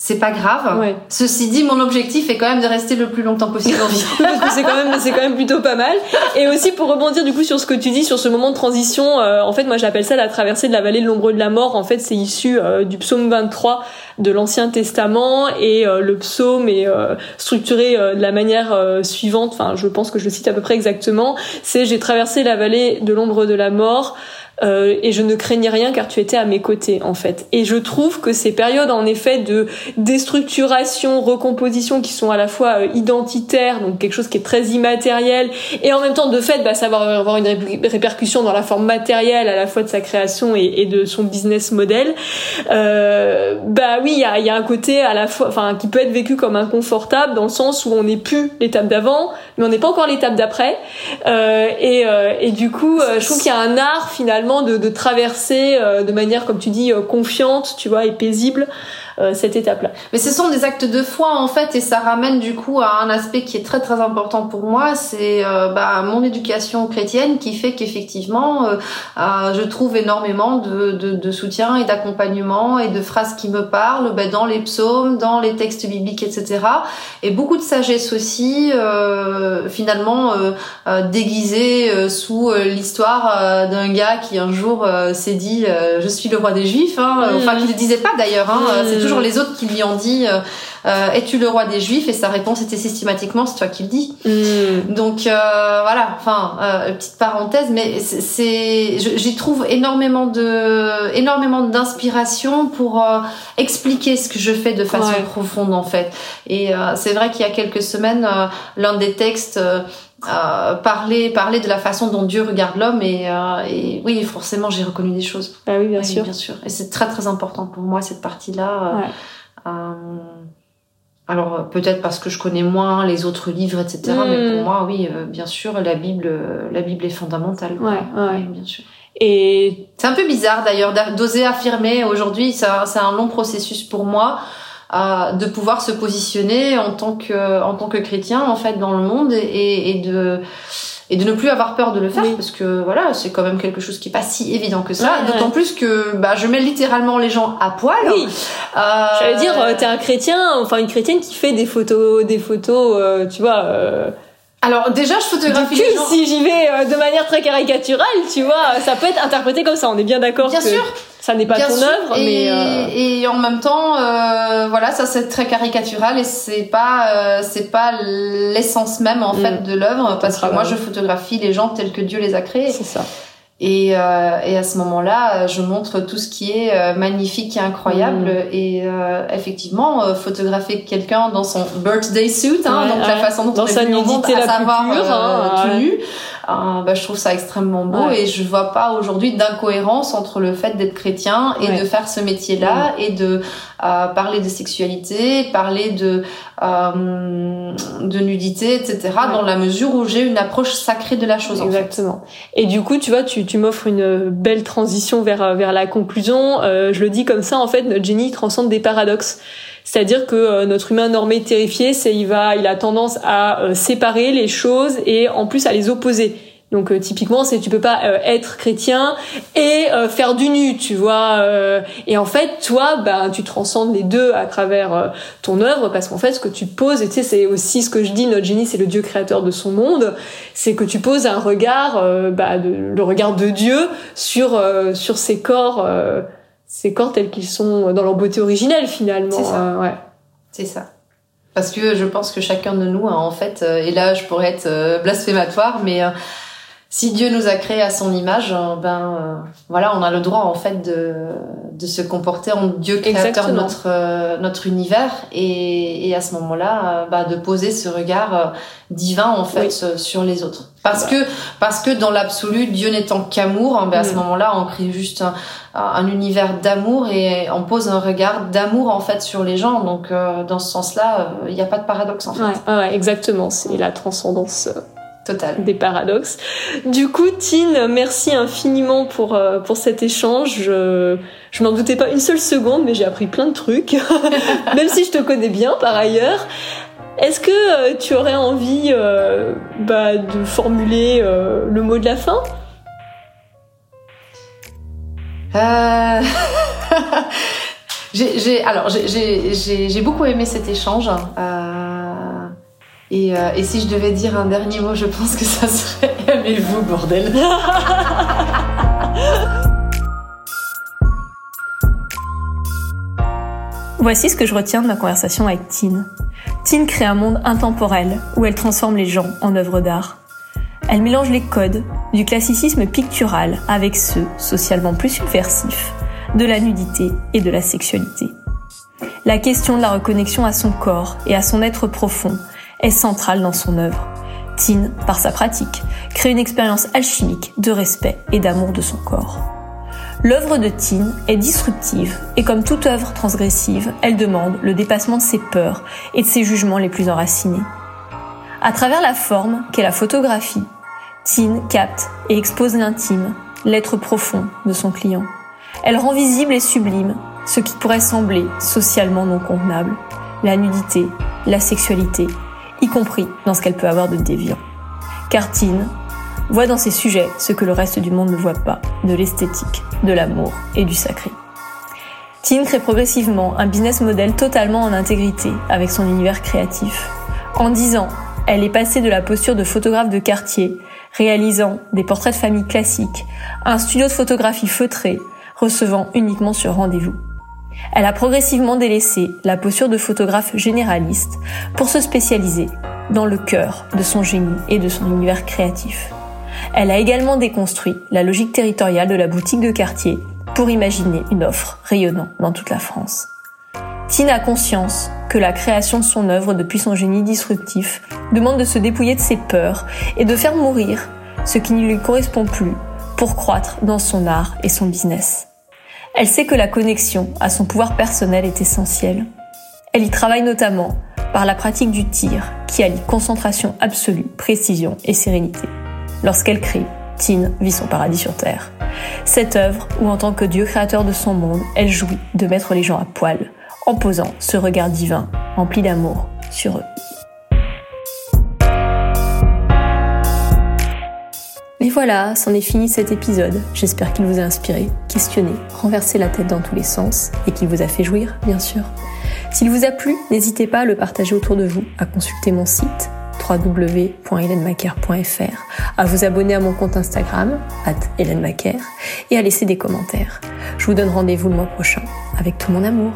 c'est pas grave. Ouais. Ceci dit, mon objectif est quand même de rester le plus longtemps possible en vie. c'est quand même, c'est quand même plutôt pas mal. Et aussi pour rebondir du coup sur ce que tu dis sur ce moment de transition, euh, en fait, moi j'appelle ça la traversée de la vallée de l'ombre de la mort. En fait, c'est issu euh, du psaume 23 de l'Ancien Testament et euh, le psaume est structuré de la manière suivante. Enfin, je pense que je le cite à peu près exactement. C'est j'ai traversé la vallée de l'ombre de la mort euh, et je ne craignais rien car tu étais à mes côtés en fait. Et je trouve que ces périodes en effet de déstructuration, recomposition qui sont à la fois euh, identitaires, donc quelque chose qui est très immatériel, et en même temps de fait bah, savoir avoir une répercussion dans la forme matérielle à la fois de sa création et, et de son business model. Euh, bah oui, il y a, y a, un côté à la fois, enfin qui peut être vécu comme inconfortable dans le sens où on n'est plus l'étape d'avant, mais on n'est pas encore l'étape d'après. Euh, et, euh, et, du coup, euh, je trouve qu'il y a un art finalement de, de traverser euh, de manière, comme tu dis, confiante, tu vois, et paisible euh, cette étape-là. Mais ce sont des actes de foi en fait, et ça ramène du coup à un aspect qui est très très important pour moi, c'est euh, bah, mon éducation chrétienne qui fait qu'effectivement, euh, je trouve énormément de, de, de soutien et d'accompagnement et de phrases qui me parlent bah, dans les psaumes, dans les textes bibliques, etc. Et beaucoup de sagesse aussi, finalement déguisée sous l'histoire d'un gars qui un jour s'est dit je suis le roi des Juifs, hein, enfin qui le disait pas d'ailleurs, hein, c'est toujours les autres qui lui ont dit euh, euh, es-tu le roi des juifs? Et sa réponse était systématiquement c'est toi qui le dis. Mm. donc euh, voilà enfin petite parenthèse mais c'est j'y trouve énormément de énormément d'inspiration pour expliquer ce que je fais de façon profonde en fait. Et c'est vrai qu'il y a quelques semaines l'un des textes parler parler de la façon dont Dieu regarde l'homme et, et, oui forcément j'ai reconnu des choses. Ah oui bien sûr. bien sûr. Et c'est très très important pour moi cette partie là euh, alors peut-être parce que je connais moins les autres livres etc mais pour hmm. moi oui euh, bien sûr la Bible la Bible est fondamentale. Ouais, ouais. bien sûr. Et c'est un peu bizarre d'ailleurs d'oser affirmer aujourd'hui c'est un long processus pour moi de pouvoir se positionner en tant que en tant que chrétien en fait dans le monde et, et de et de ne plus avoir peur de le faire parce que voilà c'est quand même quelque chose qui est pas si évident que ça. D'autant plus que bah je mets littéralement les gens à poil. Oui. euh... j'allais dire euh, t'es un chrétien enfin une chrétienne qui fait des photos des photos euh, tu vois euh alors déjà, je photographie les gens. Si j'y vais euh, de manière très caricaturale, tu vois, ça peut être interprété comme ça. On est bien d'accord. Bien sûr. Ça n'est pas ton œuvre, et, mais euh... et en même temps, euh, voilà, ça c'est très caricatural et c'est pas euh, c'est pas l'essence même en mm. fait de l'œuvre parce que moi je photographie les gens tels que Dieu les a créés. C'est ça. Et, euh, et, à ce moment-là, je montre tout ce qui est euh, magnifique et incroyable. Mm. Et euh, effectivement, euh, photographier quelqu'un dans son birthday suit, hein, donc la façon dont dans on sa nudité la savoir, plus pure, hein, tout nu, bah, je trouve ça extrêmement beau. Et je vois pas aujourd'hui d'incohérence entre le fait d'être chrétien et de faire ce métier-là mm. et de parler de sexualité, parler de de nudité, etc. Dans la mesure où j'ai une approche sacrée de la chose. Exactement. En fait. Et du coup, tu vois, tu tu m'offres une belle transition vers vers la conclusion. Euh, je le dis comme ça, en fait, notre génie transcende des paradoxes. C'est-à-dire que euh, notre humain normé terrifié, c'est il va, il a tendance à euh, séparer les choses et en plus à les opposer. Donc euh, typiquement, c'est tu peux pas euh, être chrétien et euh, faire du nu, tu vois. et en fait, toi, ben tu transcendes les deux à travers ton œuvre parce qu'en fait, ce que tu poses, et tu sais, c'est aussi ce que je dis, notre génie, c'est le Dieu créateur de son monde, c'est que tu poses un regard, bah, de, le regard de Dieu sur sur ces corps, ces corps tels qu'ils sont dans leur beauté originelle finalement. C'est ça. ouais. C'est ça. Parce que je pense que chacun de nous, en fait, et là, je pourrais être blasphématoire, mais si Dieu nous a créés à son image, euh, ben euh, voilà, on a le droit en fait de, de se comporter en Dieu créateur de notre euh, notre univers et, et à ce moment-là, bah, de poser ce regard divin en fait sur les autres. Parce que parce que dans l'absolu, Dieu n'étant qu'amour, ben, à ce mm. moment-là, on crée juste un, un univers d'amour et on pose un regard d'amour en fait sur les gens. Donc dans ce sens-là, il n'y a pas de paradoxe en fait. Ouais, ouais exactement, c'est la transcendance Total. Des paradoxes. Du coup, Tine, merci infiniment pour, euh, pour cet échange. Je, je n'en doutais pas une seule seconde, mais j'ai appris plein de trucs, même si je te connais bien par ailleurs. Est-ce que euh, tu aurais envie euh, bah, de formuler le mot de la fin? J'ai, alors j'ai beaucoup aimé cet échange. Et, euh, et, si je devais dire un dernier mot, je pense que ça serait aimez-vous, bordel. Voici ce que je retiens de ma conversation avec Tine. Tine crée un monde intemporel où elle transforme les gens en œuvres d'art. Elle mélange les codes du classicisme pictural avec ceux, socialement plus subversifs, de la nudité et de la sexualité. La question de la reconnexion à son corps et à son être profond est centrale dans son œuvre. Tin, par sa pratique, crée une expérience alchimique de respect et d'amour de son corps. L'œuvre de Tin est disruptive et comme toute œuvre transgressive, elle demande le dépassement de ses peurs et de ses jugements les plus enracinés. À travers la forme qu'est la photographie, Tin capte et expose l'intime, l'être profond de son client. Elle rend visible et sublime ce qui pourrait sembler socialement non convenable, la nudité, la sexualité, y compris dans ce qu'elle peut avoir de déviant. Car Tin voit dans ces sujets ce que le reste du monde ne voit pas, de l'esthétique, de l'amour et du sacré. Tin crée progressivement un business model totalement en intégrité avec son univers créatif. En dix ans, elle est passée de la posture de photographe de quartier, réalisant des portraits de famille classiques, à un studio de photographie feutré, recevant uniquement sur rendez-vous. Elle a progressivement délaissé la posture de photographe généraliste pour se spécialiser dans le cœur de son génie et de son univers créatif. Elle a également déconstruit la logique territoriale de la boutique de quartier pour imaginer une offre rayonnant dans toute la France. Tine a conscience que la création de son œuvre depuis son génie disruptif demande de se dépouiller de ses peurs et de faire mourir ce qui ne lui correspond plus pour croître dans son art et son business. Elle sait que la connexion à son pouvoir personnel est essentielle. Elle y travaille notamment par la pratique du tir qui allie concentration absolue, précision et sérénité. Lorsqu'elle crie, Tine vit son paradis sur Terre. Cette œuvre, où en tant que Dieu créateur de son monde, elle jouit de mettre les gens à poil, en posant ce regard divin, rempli d'amour, sur eux. Et voilà, c'en est fini cet épisode. J'espère qu'il vous a inspiré, questionné, renversé la tête dans tous les sens et qu'il vous a fait jouir, bien sûr. S'il vous a plu, n'hésitez pas à le partager autour de vous, à consulter mon site www.helenmaker.fr, à vous abonner à mon compte Instagram, at et à laisser des commentaires. Je vous donne rendez-vous le mois prochain avec tout mon amour.